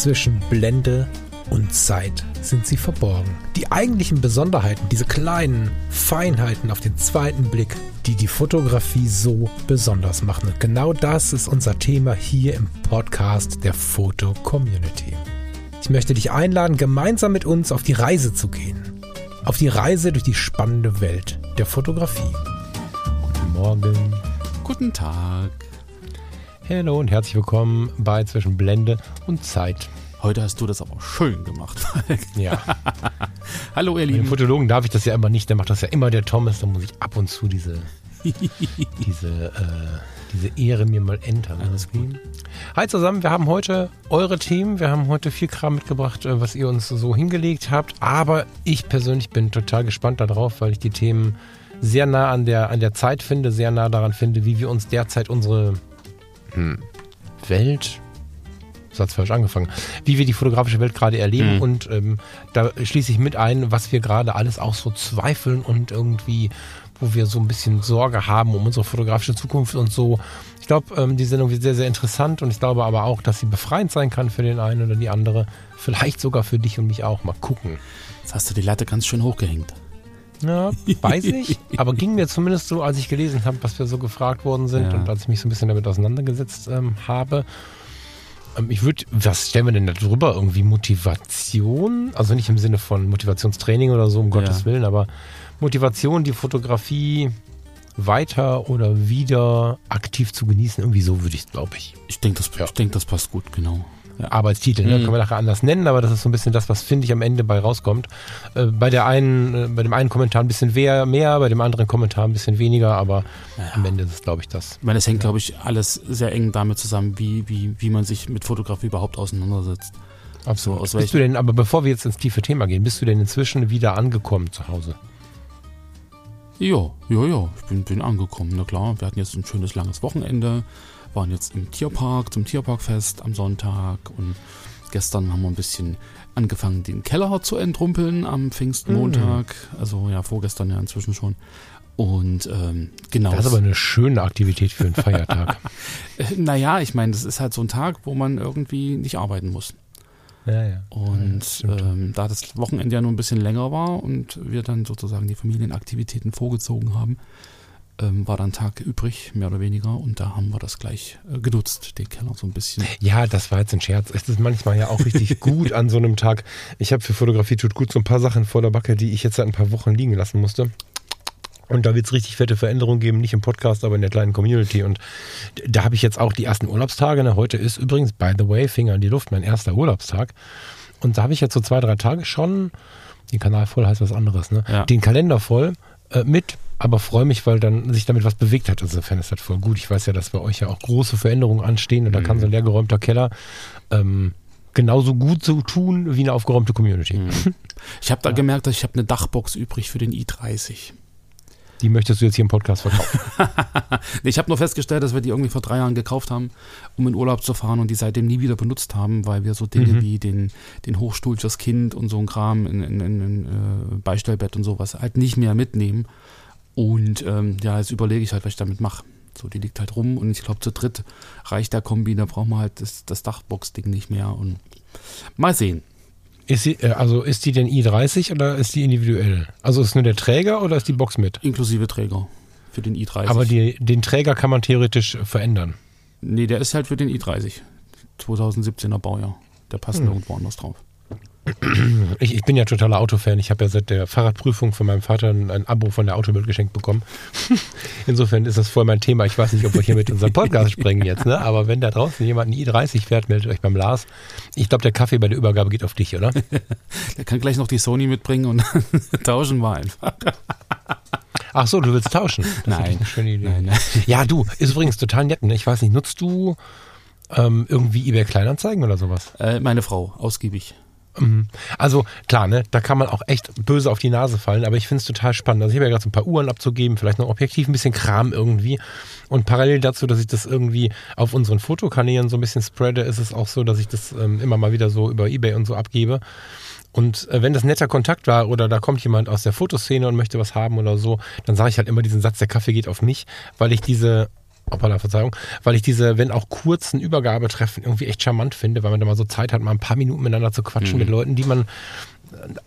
zwischen Blende und Zeit sind sie verborgen. Die eigentlichen Besonderheiten, diese kleinen Feinheiten auf den zweiten Blick, die die Fotografie so besonders machen. Und genau das ist unser Thema hier im Podcast der Foto Community. Ich möchte dich einladen, gemeinsam mit uns auf die Reise zu gehen. Auf die Reise durch die spannende Welt der Fotografie. Guten Morgen. Guten Tag. Hallo und herzlich willkommen bei Zwischen Blende und Zeit. Heute hast du das aber schön gemacht. Ja. Hallo ihr Dem Lieben. Fotologen darf ich das ja immer nicht, der macht das ja immer der Thomas, da muss ich ab und zu diese, diese, äh, diese Ehre mir mal entern. Alles gut. Hi zusammen, wir haben heute eure Themen, wir haben heute viel Kram mitgebracht, äh, was ihr uns so hingelegt habt, aber ich persönlich bin total gespannt darauf, weil ich die Themen sehr nah an der, an der Zeit finde, sehr nah daran finde, wie wir uns derzeit unsere hm, Welt, Satz falsch angefangen, wie wir die fotografische Welt gerade erleben Mhm. und ähm, da schließe ich mit ein, was wir gerade alles auch so zweifeln und irgendwie, wo wir so ein bisschen Sorge haben um unsere fotografische Zukunft und so. Ich glaube, ähm, die Sendung wird sehr, sehr interessant und ich glaube aber auch, dass sie befreiend sein kann für den einen oder die andere. Vielleicht sogar für dich und mich auch. Mal gucken. Jetzt hast du die Latte ganz schön hochgehängt. Ja, weiß ich. Aber ging mir zumindest so, als ich gelesen habe, was wir so gefragt worden sind Ja. und als ich mich so ein bisschen damit auseinandergesetzt ähm, habe. Ähm, ich würde, was stellen wir denn da drüber? Irgendwie Motivation? Also nicht im Sinne von Motivationstraining oder so, um Gottes Willen, aber Motivation, die Fotografie weiter oder wieder aktiv zu genießen. Irgendwie so würde ich es, glaube ich. Ich denke, das, Ja. ich denk, das passt gut, genau. Arbeitstitel, ne? Mhm. können wir nachher anders nennen, aber das ist so ein bisschen das, was finde ich am Ende bei rauskommt. Äh, bei der einen, äh, bei dem einen Kommentar ein bisschen mehr, mehr, bei dem anderen Kommentar ein bisschen weniger, aber am Ende ist es, glaube ich, das. Ich meine, es hängt, glaube ich, alles sehr eng damit zusammen, wie, wie, wie man sich mit Fotografie überhaupt auseinandersetzt. Absolut. aus bist du denn, aber bevor wir jetzt ins tiefe Thema gehen, bist du denn inzwischen wieder angekommen zu Hause? Ja, ja, ja, ich bin, bin angekommen. Na klar, wir hatten jetzt ein schönes langes Wochenende, waren jetzt im Tierpark, zum Tierparkfest am Sonntag und gestern haben wir ein bisschen angefangen, den Keller zu entrumpeln am Pfingstmontag. Also ja, vorgestern ja inzwischen schon. Und ähm, genau. Das ist aber eine schöne Aktivität für einen Feiertag. naja, ich meine, das ist halt so ein Tag, wo man irgendwie nicht arbeiten muss. ja, ja. Und stimmt. ähm, da das Wochenende ja nur ein bisschen länger war und wir dann sozusagen die Familienaktivitäten vorgezogen haben, ähm, war dann ein Tag übrig, mehr oder weniger. Und da haben wir das gleich äh, genutzt, den Keller so ein bisschen. Ja, das war jetzt ein Scherz. Es ist manchmal ja auch richtig gut an so einem Tag. Ich habe für Fotografie tut gut so ein paar Sachen vor der Backe, die ich jetzt seit ein paar Wochen liegen lassen musste. Und da wird es richtig fette Veränderungen geben, nicht im Podcast, aber in der kleinen Community. Und da habe ich jetzt auch die ersten Urlaubstage. Ne? Heute ist übrigens, by the way, Finger in die Luft, mein erster Urlaubstag. Und da habe ich jetzt so zwei, drei Tage schon, den Kanal voll heißt was anderes, ne? Ja. den Kalender voll äh, mit, aber freue mich, weil dann sich damit was bewegt hat. Also insofern ist das voll gut. Ich weiß ja, dass bei euch ja auch große Veränderungen anstehen und da kann so ein leergeräumter Keller ähm, genauso gut so tun wie eine aufgeräumte Community. Mhm. Ich habe da gemerkt, dass ich habe eine Dachbox übrig für den i30. Die möchtest du jetzt hier im Podcast verkaufen. Ich habe nur festgestellt, dass wir die irgendwie vor drei Jahren gekauft haben, um in Urlaub zu fahren und die seitdem nie wieder benutzt haben, weil wir so Dinge Mhm. wie den, den Hochstuhl fürs Kind und so ein Kram in, in, in, in äh, Beistellbett und sowas halt nicht mehr mitnehmen. Und ähm, ja, jetzt überlege ich halt, was ich damit mache. So, die liegt halt rum und ich glaube, zu dritt reicht der Kombi, da brauchen wir halt das, das Dachbox-Ding nicht mehr und mal sehen. Ist sie, äh, also ist die denn i30 oder ist die individuell? Also ist nur der Träger oder ist die Box mit? Inklusive Träger für den i30. Aber die, den Träger kann man theoretisch verändern. Nee, der ist halt für den i30. 2017er Baujahr. Der passt Hm. nirgendwo anders drauf. Ich, ich bin ja totaler Autofan. Ich habe ja seit der Fahrradprüfung von meinem Vater ein, ein Abo von der Autobild geschenkt bekommen. Insofern ist das voll mein Thema. Ich weiß nicht, ob wir hier mit unserem Podcast sprengen jetzt, ne? Aber wenn da draußen jemand einen i30 fährt, meldet euch beim Lars. Ich glaube, der Kaffee bei der Übergabe geht auf dich, oder? Der kann gleich noch die Sony mitbringen und tauschen wir einfach. Ach so, du willst tauschen. Das Nein. eine schöne Idee. Nein, nein. Ja, du, ist übrigens total nett. Ne? Ich weiß nicht, nutzt du ähm, irgendwie eBay Kleinanzeigen oder sowas? Äh, meine Frau, ausgiebig. Mhm. Also klar, ne, da kann man auch echt böse auf die Nase fallen, aber ich finde es total spannend. Also ich habe ja gerade so ein paar Uhren abzugeben, vielleicht noch objektiv ein bisschen Kram irgendwie. Und parallel dazu, dass ich das irgendwie auf unseren Fotokanälen so ein bisschen spreade, ist es auch so, dass ich das ähm, immer mal wieder so über Ebay und so abgebe. Und äh, wenn das netter Kontakt war oder da kommt jemand aus der Fotoszene und möchte was haben oder so, dann sage ich halt immer diesen Satz, der Kaffee geht auf mich, weil ich diese Hoppala, Verzeihung, weil ich diese, wenn auch kurzen Übergabetreffen irgendwie echt charmant finde, weil man da mal so Zeit hat, mal ein paar Minuten miteinander zu quatschen Mhm. mit Leuten, die man,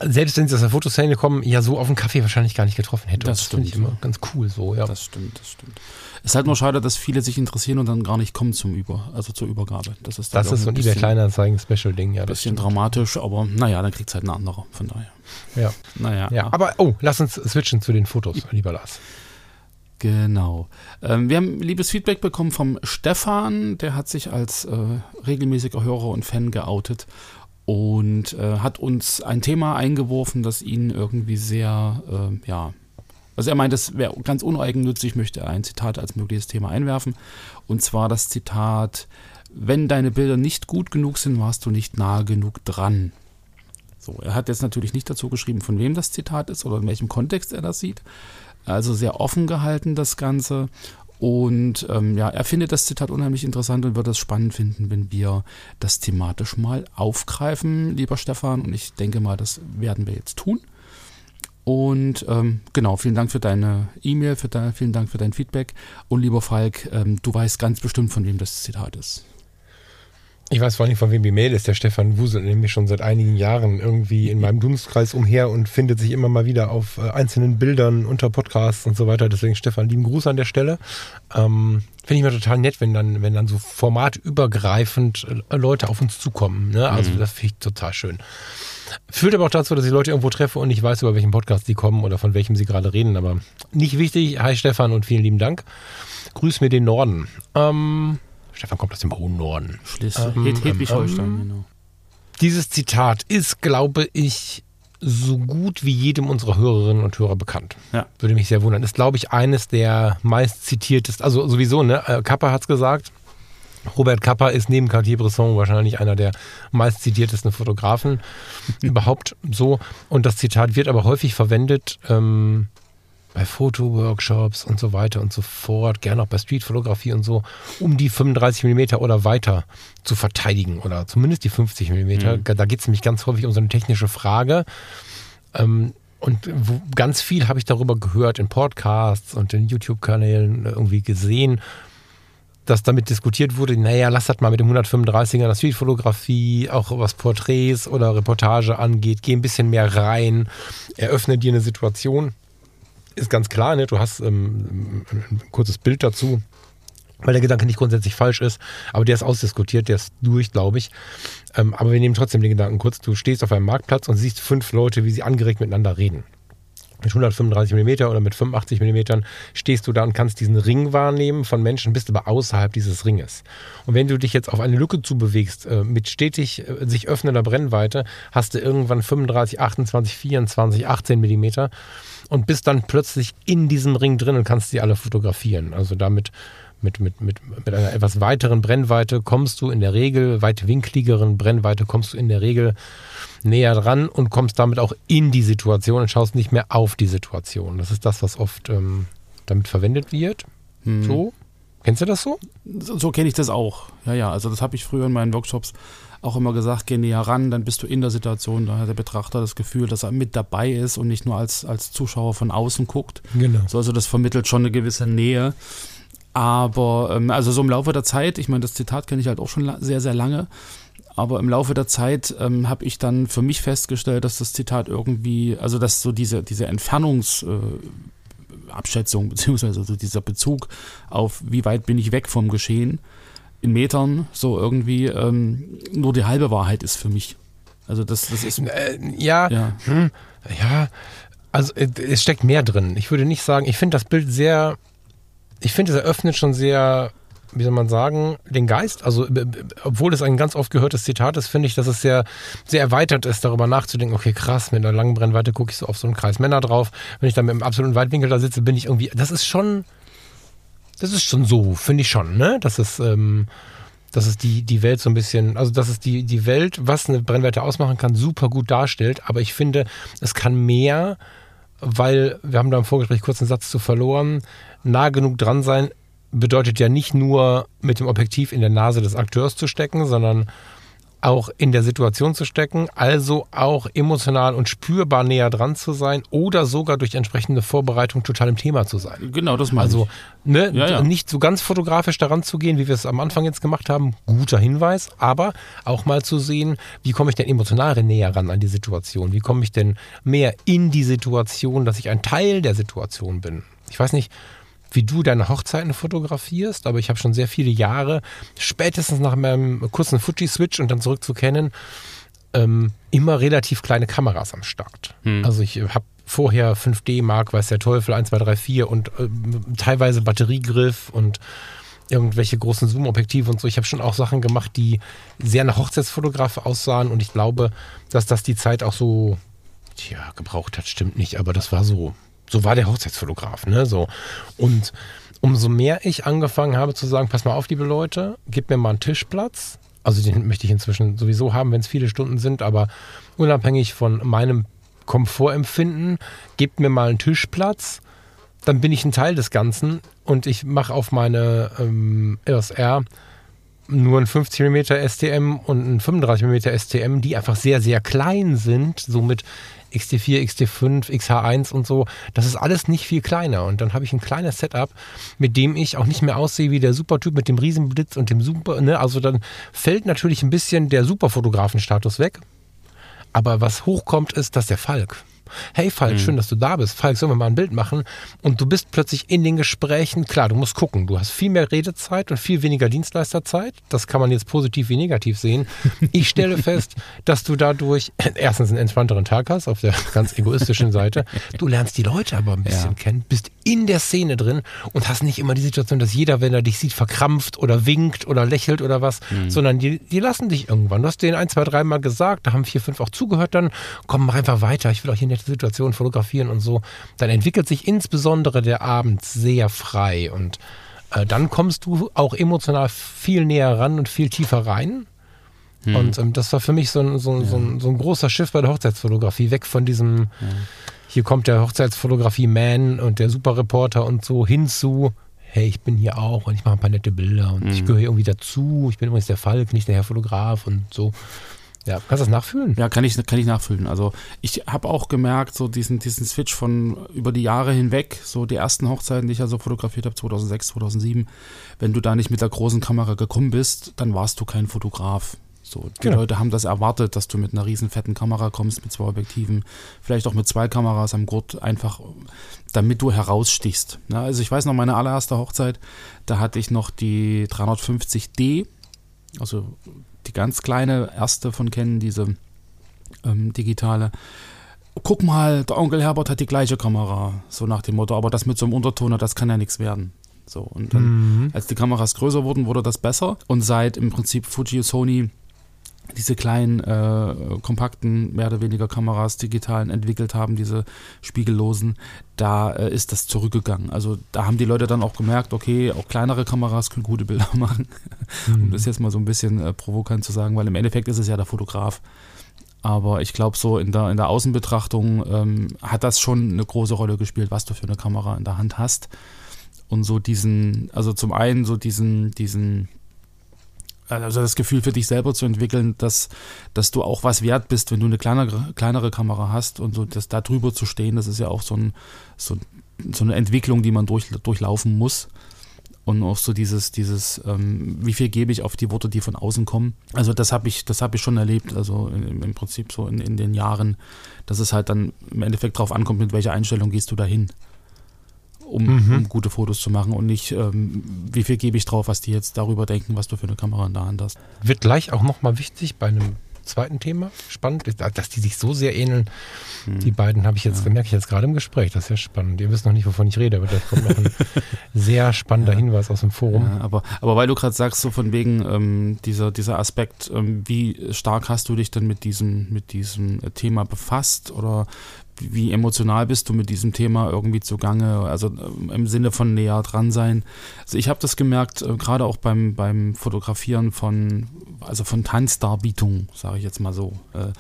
selbst wenn sie aus der Fotoszene kommen, ja so auf einen Kaffee wahrscheinlich gar nicht getroffen hätte. Das finde ich stimmt. immer ganz cool so, ja. Das stimmt, das stimmt. Es ist halt nur schade, dass viele sich interessieren und dann gar nicht kommen zum Über, also zur Übergabe. Das ist, Das ist so ein eBay Kleinanzeigen-Special-Ding, ja. Das bisschen dramatisch, aber naja, dann kriegt es halt ein anderer, von daher. Ja. Naja, ja. Aber, oh, lass uns switchen zu den Fotos, lieber Lars. Genau. Ähm, wir haben liebes Feedback bekommen vom Stefan, der hat sich als äh, regelmäßiger Hörer und Fan geoutet und äh, hat uns ein Thema eingeworfen, das ihn irgendwie sehr, äh, ja, also er meint, das wäre ganz uneigennützig, möchte er ein Zitat als mögliches Thema einwerfen. Und zwar das Zitat, wenn deine Bilder nicht gut genug sind, warst du nicht nahe genug dran. So, er hat jetzt natürlich nicht dazu geschrieben, von wem das Zitat ist oder in welchem Kontext er das sieht. Also sehr offen gehalten das Ganze. Und ähm, ja, er findet das Zitat unheimlich interessant und wird es spannend finden, wenn wir das thematisch mal aufgreifen, lieber Stefan. Und ich denke mal, das werden wir jetzt tun. Und ähm, genau, vielen Dank für deine E-Mail, für dein, vielen Dank für dein Feedback. Und lieber Falk, ähm, du weißt ganz bestimmt, von wem das Zitat ist. Ich weiß vor allem, von wem die Mail ist. Der Stefan wuselt nämlich schon seit einigen Jahren irgendwie in meinem Dunstkreis umher und findet sich immer mal wieder auf äh, einzelnen Bildern unter Podcasts und so weiter. Deswegen, Stefan, lieben Gruß an der Stelle. Ähm, Finde ich mal total nett, wenn dann, wenn dann so formatübergreifend äh, Leute auf uns zukommen. Ne? Also, Mhm. das finde ich total schön. Führt aber auch dazu, dass ich Leute irgendwo treffe und ich weiß, über welchen Podcast die kommen oder von welchem sie gerade reden. Aber nicht wichtig. Hi, Stefan, und vielen lieben Dank. Grüß mir den Norden. Ähm, Stefan kommt aus dem hohen Norden. Schleswig, Ähm, Hedwig-Holstein, ähm, genau. Dieses Zitat ist, glaube ich, so gut wie jedem unserer Hörerinnen und Hörer bekannt. Ja. Würde mich sehr wundern. Ist, glaube ich, eines der meist zitiertesten, also sowieso, ne? Äh, Kappa hat es gesagt. Robert Kappa ist neben Cartier-Bresson wahrscheinlich einer der meist zitiertesten Fotografen überhaupt so. Und das Zitat wird aber häufig verwendet ähm, bei Fotoworkshops und so weiter und so fort, gerne auch bei Streetfotografie und so, um die 35 mm oder weiter zu verteidigen oder zumindest die 50 mm. Mhm. Da geht es nämlich ganz häufig um so eine technische Frage. Ähm, und ganz viel habe ich darüber gehört in Podcasts und in YouTube-Kanälen irgendwie gesehen, dass damit diskutiert wurde, naja, lass das mal mit dem 135er in der Streetfotografie, auch was Porträts oder Reportage angeht, geh ein bisschen mehr rein, eröffne dir eine Situation. Ist ganz klar, ne? du hast ähm, ein kurzes Bild dazu, weil der Gedanke nicht grundsätzlich falsch ist, aber der ist ausdiskutiert, der ist durch, glaube ich. Ähm, aber wir nehmen trotzdem den Gedanken kurz, du stehst auf einem Marktplatz und siehst fünf Leute, wie sie angeregt miteinander reden mit 135 mm oder mit 85 mm stehst du da und kannst diesen Ring wahrnehmen von Menschen, bist aber außerhalb dieses Ringes. Und wenn du dich jetzt auf eine Lücke zubewegst, äh, mit stetig äh, sich öffnender Brennweite, hast du irgendwann 35, 28, 24, 18 mm und bist dann plötzlich in diesem Ring drin und kannst sie alle fotografieren. Also damit mit, mit, mit, mit einer etwas weiteren Brennweite kommst du in der Regel, weitwinkligeren Brennweite kommst du in der Regel näher dran und kommst damit auch in die Situation und schaust nicht mehr auf die Situation. Das ist das, was oft ähm, damit verwendet wird. Hm. So. Kennst du das so? So, so kenne ich das auch. Ja, ja, also das habe ich früher in meinen Workshops auch immer gesagt, geh näher ran, dann bist du in der Situation, da hat der Betrachter das Gefühl, dass er mit dabei ist und nicht nur als, als Zuschauer von außen guckt. Genau. So, also das vermittelt schon eine gewisse Nähe. Aber ähm, also so im Laufe der Zeit, ich meine, das Zitat kenne ich halt auch schon sehr, sehr lange, aber im Laufe der Zeit ähm, habe ich dann für mich festgestellt, dass das Zitat irgendwie, also dass so diese, diese Entfernungs... Äh, Abschätzung, beziehungsweise so dieser Bezug auf, wie weit bin ich weg vom Geschehen, in Metern, so irgendwie ähm, nur die halbe Wahrheit ist für mich. Also das, das ist, Äh, ja, ja, hm, ja, also äh, es steckt mehr drin. Ich würde nicht sagen, ich finde das Bild sehr, ich finde es eröffnet schon sehr, wie soll man sagen, den Geist. Also äh, äh, obwohl es ein ganz oft gehörtes Zitat ist, finde ich, dass es sehr, sehr erweitert ist, darüber nachzudenken, okay, krass, mit einer langen Brennweite gucke ich so auf so einen Kreis Männer drauf. Wenn ich dann mit einem absoluten Weitwinkel da sitze, bin ich irgendwie, das ist schon, das ist schon so, finde ich schon, ne? Das ist, ähm, dass es die, die Welt so ein bisschen, also dass es die, die Welt, was eine Brennweite ausmachen kann, super gut darstellt. Aber ich finde, es kann mehr, weil wir haben da im Vorgespräch kurz einen Satz zu verloren. Nah genug dran sein bedeutet ja nicht nur mit dem Objektiv in der Nase des Akteurs zu stecken, sondern auch in der Situation zu stecken, also auch emotional und spürbar näher dran zu sein oder sogar durch entsprechende Vorbereitung total im Thema zu sein. Genau, das meine Also ich. ne, Ja, ja. nicht so ganz fotografisch daran zu gehen, wie wir es am Anfang jetzt gemacht haben, guter Hinweis, aber auch mal zu sehen, wie komme ich denn emotional näher ran an die Situation? Wie komme ich denn mehr in die Situation, dass ich ein Teil der Situation bin? Ich weiß nicht, wie du deine Hochzeiten fotografierst, aber ich habe schon sehr viele Jahre, spätestens nach meinem kurzen Fuji-Switch und dann zurück zu Canon, ähm, immer relativ kleine Kameras am Start. Also ich habe vorher 5D Mark, weiß der Teufel, 1, 2, 3, 4 und ähm, teilweise Batteriegriff und irgendwelche großen Zoom-Objektive und so. Ich habe schon auch Sachen gemacht, die sehr nach Hochzeitsfotograf aussahen und ich glaube, dass das die Zeit auch so, tja, gebraucht hat, stimmt nicht, aber das war so, so war der Hochzeitsfotograf, ne, so. Und umso mehr ich angefangen habe zu sagen, pass mal auf, liebe Leute, gib mir mal einen Tischplatz. Also den möchte ich inzwischen sowieso haben, wenn es viele Stunden sind, aber unabhängig von meinem Komfortempfinden, gebt mir mal einen Tischplatz, dann bin ich ein Teil des Ganzen und ich mache auf meine ähm, EOS R nur ein 50 mm STM und ein 35 mm STM, die einfach sehr, sehr klein sind, so mit XT4, XT5, XH1 und so. Das ist alles nicht viel kleiner. Und dann habe ich ein kleines Setup, mit dem ich auch nicht mehr aussehe wie der Supertyp mit dem Riesenblitz und dem Super. Ne? Also dann fällt natürlich ein bisschen der Superfotografenstatus weg. Aber was hochkommt, ist, dass der Falk. Hey Falk, schön, dass du da bist. Falk, sollen wir mal ein Bild machen? Und du bist plötzlich in den Gesprächen, klar, du musst gucken, du hast viel mehr Redezeit und viel weniger Dienstleisterzeit. Das kann man jetzt positiv wie negativ sehen. Ich stelle fest, dass du dadurch erstens einen entspannteren Tag hast, auf der ganz egoistischen Seite. Du lernst die Leute aber ein bisschen Ja. kennen, bist in der Szene drin und hast nicht immer die Situation, dass jeder, wenn er dich sieht, verkrampft oder winkt oder lächelt oder was, sondern die, die lassen dich irgendwann. Du hast denen ein, zwei, dreimal gesagt, da haben vier, fünf auch zugehört, dann komm, mach einfach weiter. Ich will auch hier nette Situationen fotografieren und so. Dann entwickelt sich insbesondere der Abend sehr frei und äh, dann kommst du auch emotional viel näher ran und viel tiefer rein. Und ähm, das war für mich so ein, so, ein, so, ein, so ein großer Schiff bei der Hochzeitsfotografie, weg von diesem, hier kommt der Hochzeitsfotografie-Man und der Superreporter und so hin zu, hey, ich bin hier auch und ich mache ein paar nette Bilder und ich gehöre hier irgendwie dazu. Ich bin übrigens der Falk, nicht der Herr Fotograf und so. Ja, kannst du das nachfühlen? Ja, kann ich, kann ich nachfühlen. Also ich habe auch gemerkt, so diesen, diesen Switch von über die Jahre hinweg, so die ersten Hochzeiten, die ich also fotografiert habe, 2006, 2007, wenn du da nicht mit der großen Kamera gekommen bist, dann warst du kein Fotograf. So, die Genau. Leute haben das erwartet, dass du mit einer riesen fetten Kamera kommst, mit zwei Objektiven, vielleicht auch mit zwei Kameras am Gurt, einfach damit du herausstichst. Ja, also ich weiß noch, meine allererste Hochzeit, da hatte ich noch die 350D, also die ganz kleine erste von Canon, diese ähm, digitale. Guck mal, der Onkel Herbert hat die gleiche Kamera, so nach dem Motto, aber das mit so einem Untertoner, das kann ja nichts werden. So, und dann, als die Kameras größer wurden, wurde das besser. Und seit im Prinzip Fuji und Sony diese kleinen, äh, kompakten, mehr oder weniger Kameras, digitalen entwickelt haben, diese spiegellosen, da äh, ist das zurückgegangen. Also da haben die Leute dann auch gemerkt, okay, auch kleinere Kameras können gute Bilder machen. Um das jetzt mal so ein bisschen äh, provokant zu sagen, weil im Endeffekt ist es ja der Fotograf. Aber ich glaube, so in der, in der Außenbetrachtung ähm, hat das schon eine große Rolle gespielt, was du für eine Kamera in der Hand hast. Und so diesen, also zum einen so diesen, diesen, also das Gefühl für dich selber zu entwickeln, dass, dass du auch was wert bist, wenn du eine kleinere, kleinere Kamera hast und so das da drüber zu stehen, das ist ja auch so, ein, so, so eine Entwicklung, die man durch, durchlaufen muss. Und auch so dieses, dieses, ähm, wie viel gebe ich auf die Worte, die von außen kommen. Also das habe ich, das habe ich schon erlebt, also im, im Prinzip so in, in den Jahren, dass es halt dann im Endeffekt drauf ankommt, mit welcher Einstellung gehst du dahin um, um gute Fotos zu machen und nicht, ähm, wie viel gebe ich drauf, was die jetzt darüber denken, was du für eine Kamera in der Hand hast. Wird gleich auch nochmal wichtig bei einem zweiten Thema. Spannend, dass die sich so sehr ähneln. Die beiden habe ich jetzt, merke ich jetzt gerade im Gespräch. Das ist ja spannend. Ihr wisst noch nicht, wovon ich rede, aber da kommt noch ein sehr spannender Hinweis aus dem Forum. Ja, aber, aber weil du gerade sagst, so von wegen ähm, dieser, dieser Aspekt, ähm, wie stark hast du dich denn mit diesem, mit diesem Thema befasst oder wie emotional bist du mit diesem Thema irgendwie zugange, also ähm, im Sinne von näher dran sein. Also ich habe das gemerkt, äh, gerade auch beim, beim Fotografieren von, also von Tanzdarbietungen, sage ich jetzt mal so. Äh,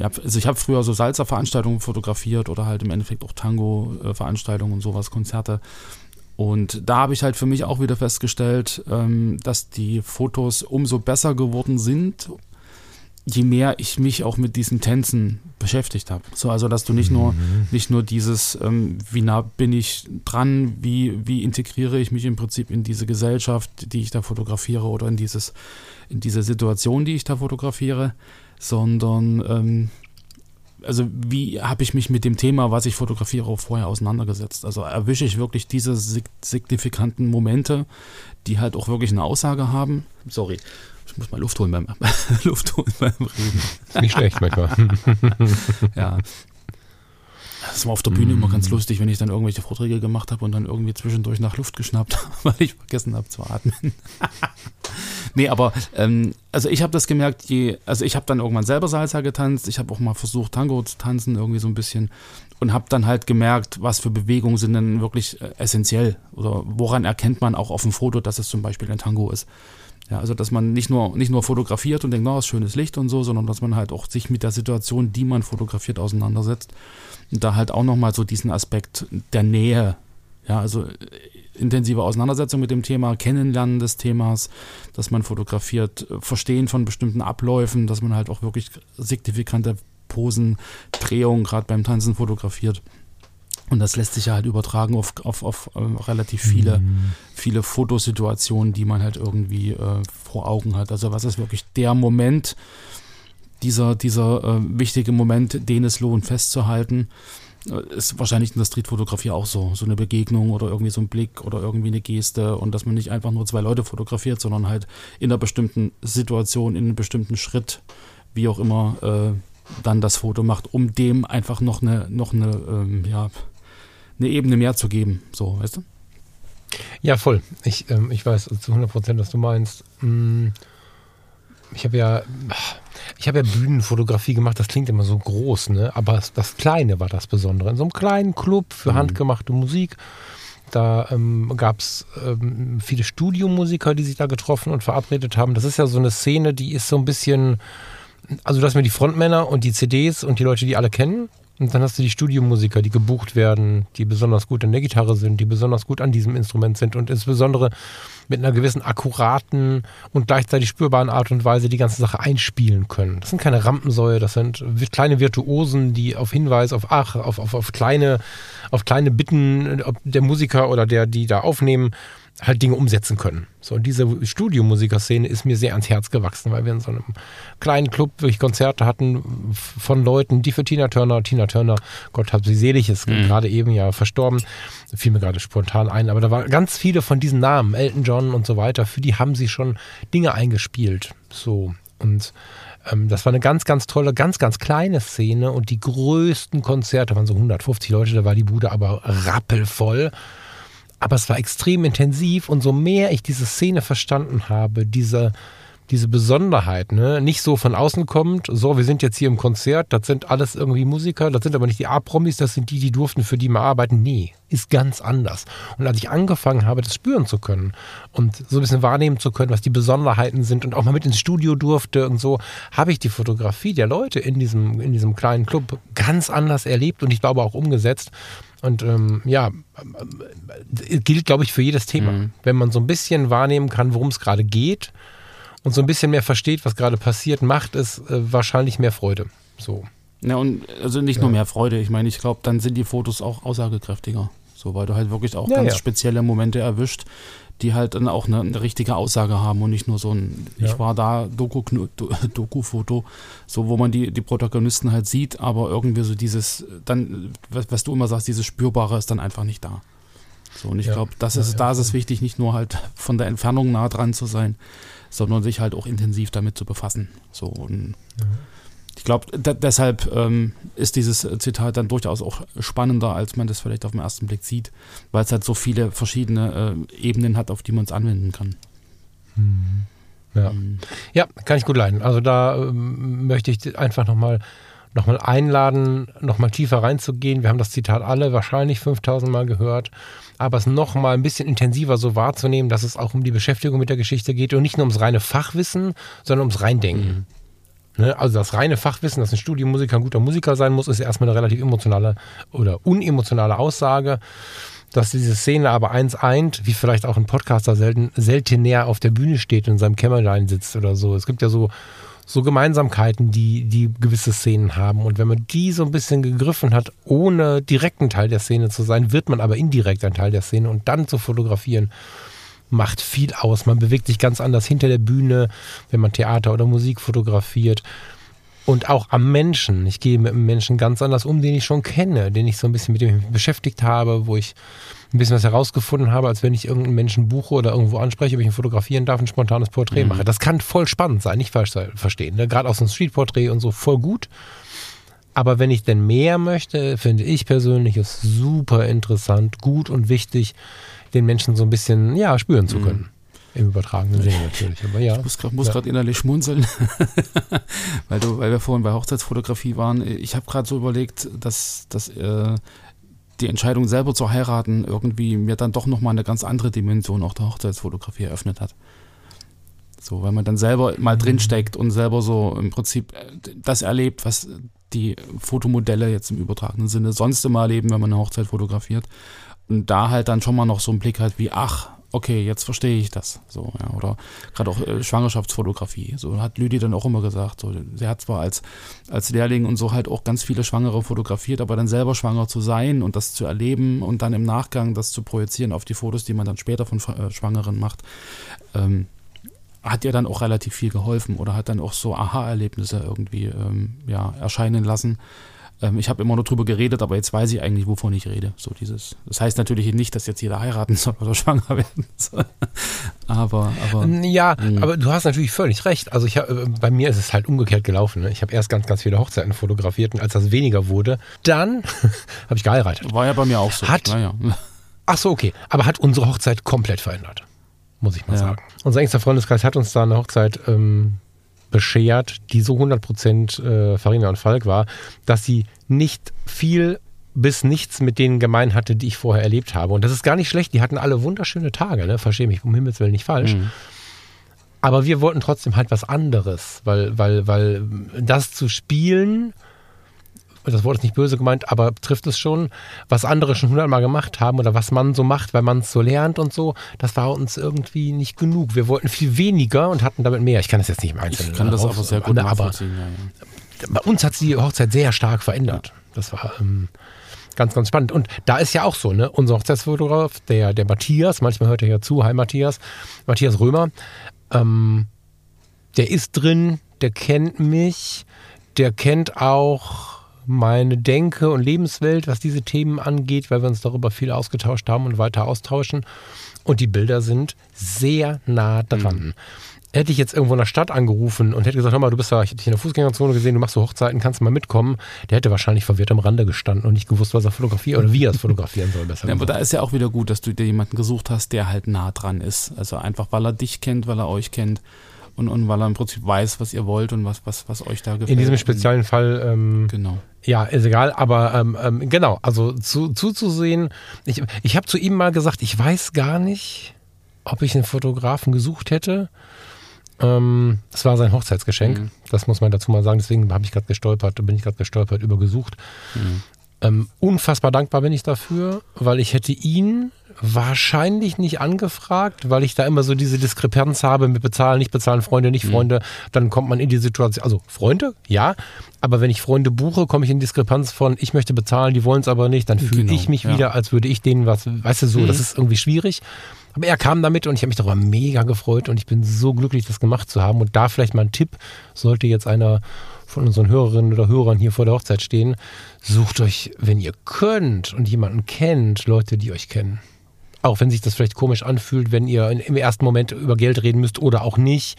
also ich habe früher so Salsa-Veranstaltungen fotografiert oder halt im Endeffekt auch Tango-Veranstaltungen und sowas, Konzerte. Und da habe ich halt für mich auch wieder festgestellt, ähm, dass die Fotos umso besser geworden sind, je mehr ich mich auch mit diesen Tänzen beschäftigt habe. So, also dass du nicht nur mhm. nicht nur dieses, ähm, wie nah bin ich dran, wie, wie integriere ich mich im Prinzip in diese Gesellschaft, die ich da fotografiere oder in dieses, in diese Situation, die ich da fotografiere, sondern ähm, also wie habe ich mich mit dem Thema, was ich fotografiere, auch vorher auseinandergesetzt? Also erwische ich wirklich diese signifikanten Momente, die halt auch wirklich eine Aussage haben? Sorry, ich muss mal Luft holen beim, Luft holen beim Reden. Nicht schlecht manchmal. ja. Das war auf der Bühne mm. immer ganz mm. lustig, wenn ich dann irgendwelche Vorträge gemacht habe und dann irgendwie zwischendurch nach Luft geschnappt habe, weil ich vergessen habe zu atmen. nee, aber ähm, also ich habe das gemerkt, je, also ich habe dann irgendwann selber Salsa getanzt, ich habe auch mal versucht, Tango zu tanzen, irgendwie so ein bisschen und habe dann halt gemerkt, was für Bewegungen sind denn wirklich äh, essentiell oder woran erkennt man auch auf dem Foto, dass es zum Beispiel ein Tango ist. Ja, also dass man nicht nur, nicht nur fotografiert und denkt, oh, schönes Licht und so, sondern dass man halt auch sich mit der Situation, die man fotografiert, auseinandersetzt. Und da halt auch nochmal so diesen Aspekt der Nähe, ja, also äh, intensive Auseinandersetzung mit dem Thema, Kennenlernen des Themas, dass man fotografiert, äh, Verstehen von bestimmten Abläufen, dass man halt auch wirklich signifikante Posen, Drehungen gerade beim Tanzen fotografiert. Und das lässt sich ja halt übertragen auf, auf, auf äh, relativ viele, mhm. viele Fotosituationen, die man halt irgendwie äh, vor Augen hat. Also was ist wirklich der Moment, dieser, dieser äh, wichtige Moment, den es lohnt festzuhalten, äh, ist wahrscheinlich in der Streetfotografie auch so. So eine Begegnung oder irgendwie so ein Blick oder irgendwie eine Geste und dass man nicht einfach nur zwei Leute fotografiert, sondern halt in einer bestimmten Situation, in einem bestimmten Schritt, wie auch immer, äh, dann das Foto macht, um dem einfach noch eine, noch eine, ähm, ja, eine Ebene mehr zu geben. So, weißt du? Ja, voll. Ich, ähm, ich weiß zu 100 Prozent, was du meinst. Mm, ich habe ja, ich habe ja Bühnenfotografie gemacht. Das klingt immer so groß, ne? Aber das Kleine war das Besondere. In so einem kleinen Club für mhm. handgemachte Musik. Da ähm, gab es ähm, viele Studiomusiker, die sich da getroffen und verabredet haben. Das ist ja so eine Szene, die ist so ein bisschen, also du hast mir die Frontmänner und die CDs und die Leute, die alle kennen. Und dann hast du die Studiomusiker, die gebucht werden, die besonders gut in der Gitarre sind, die besonders gut an diesem Instrument sind und insbesondere mit einer gewissen akkuraten und gleichzeitig spürbaren Art und Weise die ganze Sache einspielen können. Das sind keine Rampensäue, das sind kleine Virtuosen, die auf Hinweis, auf ach, auf, auf, auf kleine, auf kleine Bitten der Musiker oder der, die da aufnehmen, halt Dinge umsetzen können. So, und diese Studiomusikerszene ist mir sehr ans Herz gewachsen, weil wir in so einem kleinen Club wirklich Konzerte hatten von Leuten, die für Tina Turner, Tina Turner, Gott hab sie selig, ist mhm. gerade eben ja verstorben, fiel mir gerade spontan ein, aber da waren ganz viele von diesen Namen, Elton John und so weiter, für die haben sie schon Dinge eingespielt. So, und ähm, das war eine ganz, ganz tolle, ganz, ganz kleine Szene und die größten Konzerte waren so 150 Leute, da war die Bude aber rappelvoll. Aber es war extrem intensiv und so mehr ich diese Szene verstanden habe, diese, diese Besonderheit, ne? nicht so von außen kommt, so, wir sind jetzt hier im Konzert, das sind alles irgendwie Musiker, das sind aber nicht die A-Promis, das sind die, die durften für die mal arbeiten. Nee, ist ganz anders. Und als ich angefangen habe, das spüren zu können und so ein bisschen wahrnehmen zu können, was die Besonderheiten sind und auch mal mit ins Studio durfte und so, habe ich die Fotografie der Leute in diesem, in diesem kleinen Club ganz anders erlebt und ich glaube auch umgesetzt. Und ähm, ja, äh, gilt, glaube ich, für jedes Thema. Mhm. Wenn man so ein bisschen wahrnehmen kann, worum es gerade geht und so ein bisschen mehr versteht, was gerade passiert, macht es äh, wahrscheinlich mehr Freude. So. Ja, und also nicht ja. nur mehr Freude, ich meine, ich glaube, dann sind die Fotos auch aussagekräftiger. So, weil du halt wirklich auch ja, ganz ja. spezielle Momente erwischt, die halt dann auch eine, eine, richtige Aussage haben und nicht nur so ein, ja. ich war da, Doku-Foto, so wo man die, die Protagonisten halt sieht, aber irgendwie so dieses, dann, was, was du immer sagst, dieses Spürbare ist dann einfach nicht da. So, und ich glaube, das ist, da ist es wichtig, nicht nur halt von der Entfernung nah dran zu sein, sondern sich halt auch intensiv damit zu befassen. So, und ich glaube, deshalb ähm, ist dieses Zitat dann durchaus auch spannender, als man das vielleicht auf den ersten Blick sieht, weil es halt so viele verschiedene äh, Ebenen hat, auf die man es anwenden kann. Mhm. Ja. Mhm. ja, kann ich gut leiden. Also da ähm, möchte ich einfach nochmal noch mal einladen, nochmal tiefer reinzugehen. Wir haben das Zitat alle wahrscheinlich 5000 Mal gehört, aber es nochmal ein bisschen intensiver so wahrzunehmen, dass es auch um die Beschäftigung mit der Geschichte geht und nicht nur ums reine Fachwissen, sondern ums Reindenken. Mhm. Ne? Also das reine Fachwissen, dass ein Studiomusiker ein guter Musiker sein muss, ist erstmal eine relativ emotionale oder unemotionale Aussage. Dass diese Szene aber eins eint, wie vielleicht auch ein Podcaster selten, selten näher auf der Bühne steht und in seinem Kämmerlein sitzt oder so. Es gibt ja so, so Gemeinsamkeiten, die, die gewisse Szenen haben. Und wenn man die so ein bisschen gegriffen hat, ohne direkt ein Teil der Szene zu sein, wird man aber indirekt ein Teil der Szene und dann zu fotografieren, macht viel aus. Man bewegt sich ganz anders hinter der Bühne, wenn man Theater oder Musik fotografiert. Und auch am Menschen. Ich gehe mit einem Menschen ganz anders um, den ich schon kenne, den ich so ein bisschen mit dem beschäftigt habe, wo ich ein bisschen was herausgefunden habe, als wenn ich irgendeinen Menschen buche oder irgendwo anspreche, ob ich ihn fotografieren darf, ein spontanes Porträt mhm. mache. Das kann voll spannend sein, nicht falsch verstehen. Ne? Gerade aus einem Streetporträt und so voll gut. Aber wenn ich denn mehr möchte, finde ich persönlich es super interessant, gut und wichtig, den Menschen so ein bisschen ja, spüren zu mhm. können. Mhm. Im übertragenen Sinne natürlich. Aber ja. Ich muss gerade ja. innerlich schmunzeln, weil, du, weil wir vorhin bei Hochzeitsfotografie waren. Ich habe gerade so überlegt, dass, dass äh, die Entscheidung selber zu heiraten irgendwie mir dann doch nochmal eine ganz andere Dimension auch der Hochzeitsfotografie eröffnet hat. So, weil man dann selber mal mhm. drinsteckt und selber so im Prinzip äh, das erlebt, was die Fotomodelle jetzt im übertragenen Sinne sonst immer erleben, wenn man eine Hochzeit fotografiert. Und da halt dann schon mal noch so einen Blick hat wie, ach, okay, jetzt verstehe ich das. So, ja, oder gerade auch äh, Schwangerschaftsfotografie. So hat Lüdi dann auch immer gesagt. So, sie hat zwar als, als Lehrling und so halt auch ganz viele Schwangere fotografiert, aber dann selber schwanger zu sein und das zu erleben und dann im Nachgang das zu projizieren auf die Fotos, die man dann später von äh, Schwangeren macht, ähm, hat ihr dann auch relativ viel geholfen oder hat dann auch so Aha-Erlebnisse irgendwie ähm, ja, erscheinen lassen ähm, ich habe immer nur drüber geredet, aber jetzt weiß ich eigentlich, wovon ich rede. So dieses. Das heißt natürlich nicht, dass jetzt jeder heiraten soll oder schwanger werden soll. aber, aber. Ja, mh. aber du hast natürlich völlig recht. Also ich hab, äh, bei mir ist es halt umgekehrt gelaufen. Ne? Ich habe erst ganz, ganz viele Hochzeiten fotografiert und als das weniger wurde, dann habe ich geheiratet. War ja bei mir auch so. Hat, naja. Ach so, okay. Aber hat unsere Hochzeit komplett verändert. Muss ich mal ja. sagen. Unser engster Freundeskreis hat uns da eine Hochzeit ähm, beschert, die so 100% äh, Farina und Falk war, dass sie nicht viel bis nichts mit denen gemein hatte, die ich vorher erlebt habe. Und das ist gar nicht schlecht. Die hatten alle wunderschöne Tage, ne? Verstehe mich um Himmels Willen nicht falsch. Mhm. Aber wir wollten trotzdem halt was anderes, weil, weil, weil das zu spielen das Wort ist nicht böse gemeint, aber trifft es schon, was andere schon hundertmal gemacht haben oder was man so macht, weil man es so lernt und so, das war uns irgendwie nicht genug. Wir wollten viel weniger und hatten damit mehr. Ich kann das jetzt nicht im Einzelnen. Ich kann das aber sehr gut nachvollziehen. Aber ja, ja. Bei uns hat sich die Hochzeit sehr stark verändert. Das war ähm, ganz, ganz spannend. Und da ist ja auch so, ne, unser Hochzeitsfotograf, der, der Matthias, manchmal hört er ja zu, hi Matthias, Matthias Römer, ähm, der ist drin, der kennt mich, der kennt auch meine Denke und Lebenswelt, was diese Themen angeht, weil wir uns darüber viel ausgetauscht haben und weiter austauschen. Und die Bilder sind sehr nah dran. Mhm. Hätte ich jetzt irgendwo in der Stadt angerufen und hätte gesagt, hör mal, du bist da, ich hätte dich in der Fußgängerzone gesehen, du machst so Hochzeiten, kannst du mal mitkommen, der hätte wahrscheinlich verwirrt am Rande gestanden und nicht gewusst, was er fotografiert oder wie er es fotografieren soll. Besser ja, aber da ist ja auch wieder gut, dass du dir jemanden gesucht hast, der halt nah dran ist. Also einfach, weil er dich kennt, weil er euch kennt und, und weil er im Prinzip weiß, was ihr wollt und was, was, was euch da gefällt. In diesem speziellen Fall, ähm, genau. Ja, ist egal, aber ähm, ähm, genau, also zu, zuzusehen, ich, ich habe zu ihm mal gesagt, ich weiß gar nicht, ob ich einen Fotografen gesucht hätte. Ähm, das war sein Hochzeitsgeschenk, mhm. das muss man dazu mal sagen, deswegen habe ich gerade gestolpert, bin ich gerade gestolpert über gesucht. Mhm. Ähm, unfassbar dankbar bin ich dafür, weil ich hätte ihn wahrscheinlich nicht angefragt, weil ich da immer so diese Diskrepanz habe mit bezahlen, nicht bezahlen, Freunde, nicht mhm. Freunde. Mhm. Dann kommt man in die Situation, also Freunde, ja, aber wenn ich Freunde buche, komme ich in Diskrepanz von, ich möchte bezahlen, die wollen es aber nicht, dann fühle genau, ich mich ja. wieder, als würde ich denen was, weißt du so, mhm. das ist irgendwie schwierig. Aber er kam damit und ich habe mich darüber mega gefreut und ich bin so glücklich, das gemacht zu haben. Und da vielleicht mal ein Tipp, sollte jetzt einer von unseren Hörerinnen oder Hörern hier vor der Hochzeit stehen, sucht euch, wenn ihr könnt und jemanden kennt, Leute, die euch kennen. Auch wenn sich das vielleicht komisch anfühlt, wenn ihr im ersten Moment über Geld reden müsst oder auch nicht.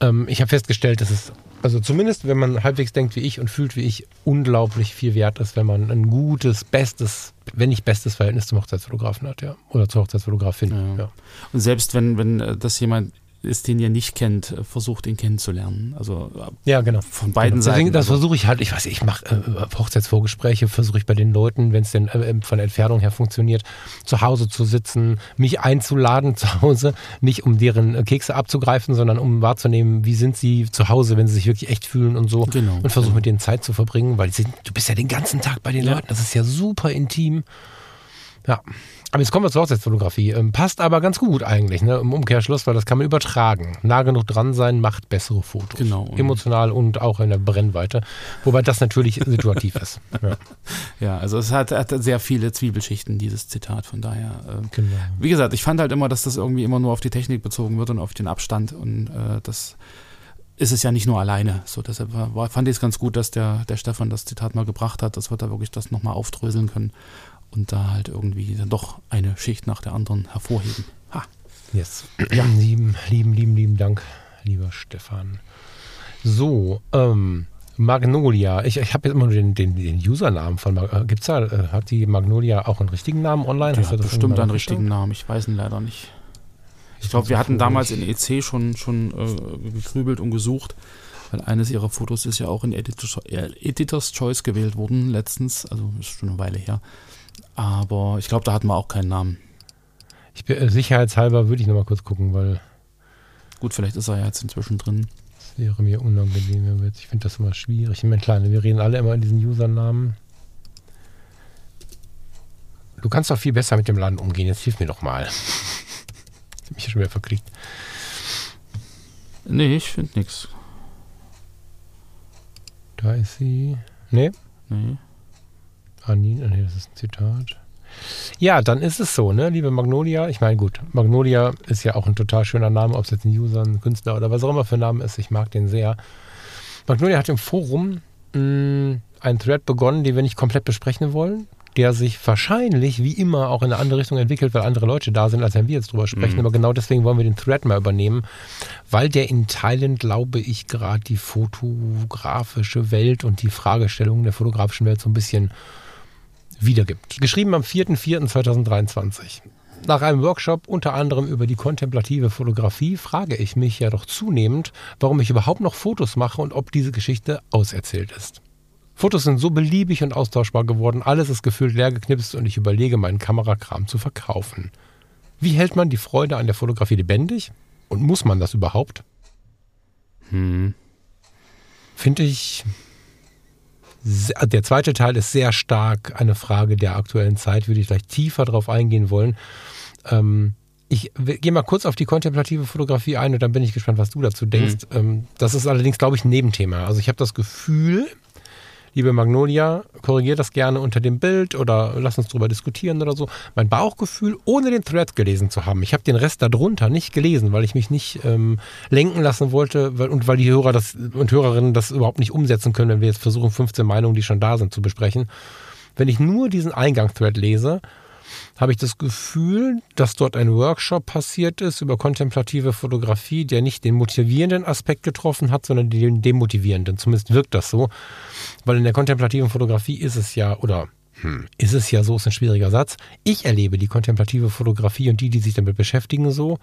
Ähm, ich habe festgestellt, dass es, also zumindest wenn man halbwegs denkt wie ich und fühlt wie ich, unglaublich viel wert ist, wenn man ein gutes, bestes, wenn nicht bestes Verhältnis zum Hochzeitsfotografen hat, ja. Oder zur Hochzeitsfotografin. Ja. Ja. Und selbst wenn, wenn äh, das jemand ist, den ihr nicht kennt, äh, versucht ihn kennenzulernen. Also äh, ja, genau. von beiden genau. Seiten. Das also versuche ich halt, ich weiß, ich mache äh, Hochzeitsvorgespräche, versuche ich bei den Leuten, wenn es denn äh, von der Entfernung her funktioniert, zu Hause zu sitzen, mich einzuladen zu Hause, nicht um deren äh, Kekse abzugreifen, sondern um wahrzunehmen, wie sind sie zu Hause, wenn sie sich wirklich echt fühlen und so. Genau. Und versuche mit denen Zeit zu verbringen, weil sind, du bist ja den ganzen Tag bei den ja. Leuten, das ist ja super intim. Ja. Aber jetzt kommen wir zur Hochzeitsfotografie. Ähm, passt aber ganz gut eigentlich, ne? Im Umkehrschluss, weil das kann man übertragen. Nah genug dran sein, macht bessere Fotos. Genau. Emotional und auch in der Brennweite. Wobei das natürlich situativ ist. Ja. Ja, also es hat, hat sehr viele Zwiebelschichten, dieses Zitat. Von daher, äh, Genau. wie gesagt, ich fand halt immer, dass das irgendwie immer nur auf die Technik bezogen wird und auf den Abstand. Und äh, das ist es ja nicht nur alleine. So, deshalb war- fand ich es ganz gut, dass der, der Stefan das Zitat mal gebracht hat, dass wir da wirklich das nochmal aufdröseln können und da halt irgendwie dann doch eine Schicht nach der anderen hervorheben. Ha. Yes. Ja, lieben, lieben, lieben, lieben Dank, lieber Stefan. So, ähm, Magnolia. Ich, ich habe jetzt immer nur den, den, den Usernamen von Mag äh, Gibt's da, äh, hat die Magnolia auch einen richtigen Namen online? Die hat das bestimmt einen richtigen Namen, ich weiß ihn leider nicht. Ich Ich glaube, wir hatten damals in. EC schon, schon äh, gegrübelt und gesucht, weil eines ihrer Fotos ist ja auch in Editor's, Editor's Choice gewählt worden, letztens, also ist schon eine Weile her. Aber ich glaube, da hatten wir auch keinen Namen. Ich bin, äh, sicherheitshalber würde ich nochmal kurz gucken, weil Gut, vielleicht ist er ja jetzt inzwischen drin. es wäre mir unangenehm. wenn wir jetzt- Ich finde das immer schwierig. Ich meine, klar, wir reden alle immer in diesen Usernamen. Du kannst doch viel besser mit dem Laden umgehen. Jetzt hilf mir doch mal. Ich hab mich hier schon wieder verklickt. Nee, ich finde nichts. Da ist sie. Nee, Nee. Anin, nee, das ist ein Zitat. Ja, dann ist es so, ne, liebe Magnolia. Ich meine, gut, Magnolia ist ja auch ein total schöner Name, ob es jetzt ein User, ein Künstler oder was auch immer für ein Name ist. Ich mag den sehr. Magnolia hat im Forum mh, einen Thread begonnen, den wir nicht komplett besprechen wollen, der sich wahrscheinlich wie immer auch in eine andere Richtung entwickelt, weil andere Leute da sind, als wenn wir jetzt drüber sprechen. Mhm. Aber genau deswegen wollen wir den Thread mal übernehmen, weil der in Teilen, glaube ich, gerade die fotografische Welt und die Fragestellungen der fotografischen Welt so ein bisschen wiedergibt. Geschrieben am 4.4.2023. Nach einem Workshop unter anderem über die kontemplative Fotografie frage ich mich ja doch zunehmend, warum ich überhaupt noch Fotos mache und ob diese Geschichte auserzählt ist. Fotos sind so beliebig und austauschbar geworden, alles ist gefühlt leer geknipst und ich überlege, meinen Kamerakram zu verkaufen. Wie hält man die Freude an der Fotografie lebendig? Und muss man das überhaupt? Hm. Finde ich. Sehr- Der zweite Teil ist sehr stark eine Frage der aktuellen Zeit, würde ich gleich tiefer drauf eingehen wollen. Ähm, ich gehe mal kurz auf die kontemplative Fotografie ein und dann bin ich gespannt, was du dazu denkst. Ähm, das ist allerdings, glaube ich, ein Nebenthema. Also ich habe das Gefühl, liebe Magnolia, korrigier das gerne unter dem Bild oder lass uns drüber diskutieren oder so. Mein Bauchgefühl, ohne den Thread gelesen zu haben. Ich habe den Rest darunter nicht gelesen, weil ich mich nicht ähm, lenken lassen wollte weil, und weil die Hörer das und Hörerinnen das überhaupt nicht umsetzen können, wenn wir jetzt versuchen, 15 Meinungen, die schon da sind, zu besprechen. Wenn ich nur diesen Eingangsthread lese, habe ich das Gefühl, dass dort ein Workshop passiert ist über kontemplative Fotografie, der nicht den motivierenden Aspekt getroffen hat, sondern den demotivierenden. Zumindest wirkt das so. Weil in der kontemplativen Fotografie ist es ja, oder hm, ist es ja so, ist ein schwieriger Satz. Ich erlebe die kontemplative Fotografie und die, die sich damit beschäftigen, so,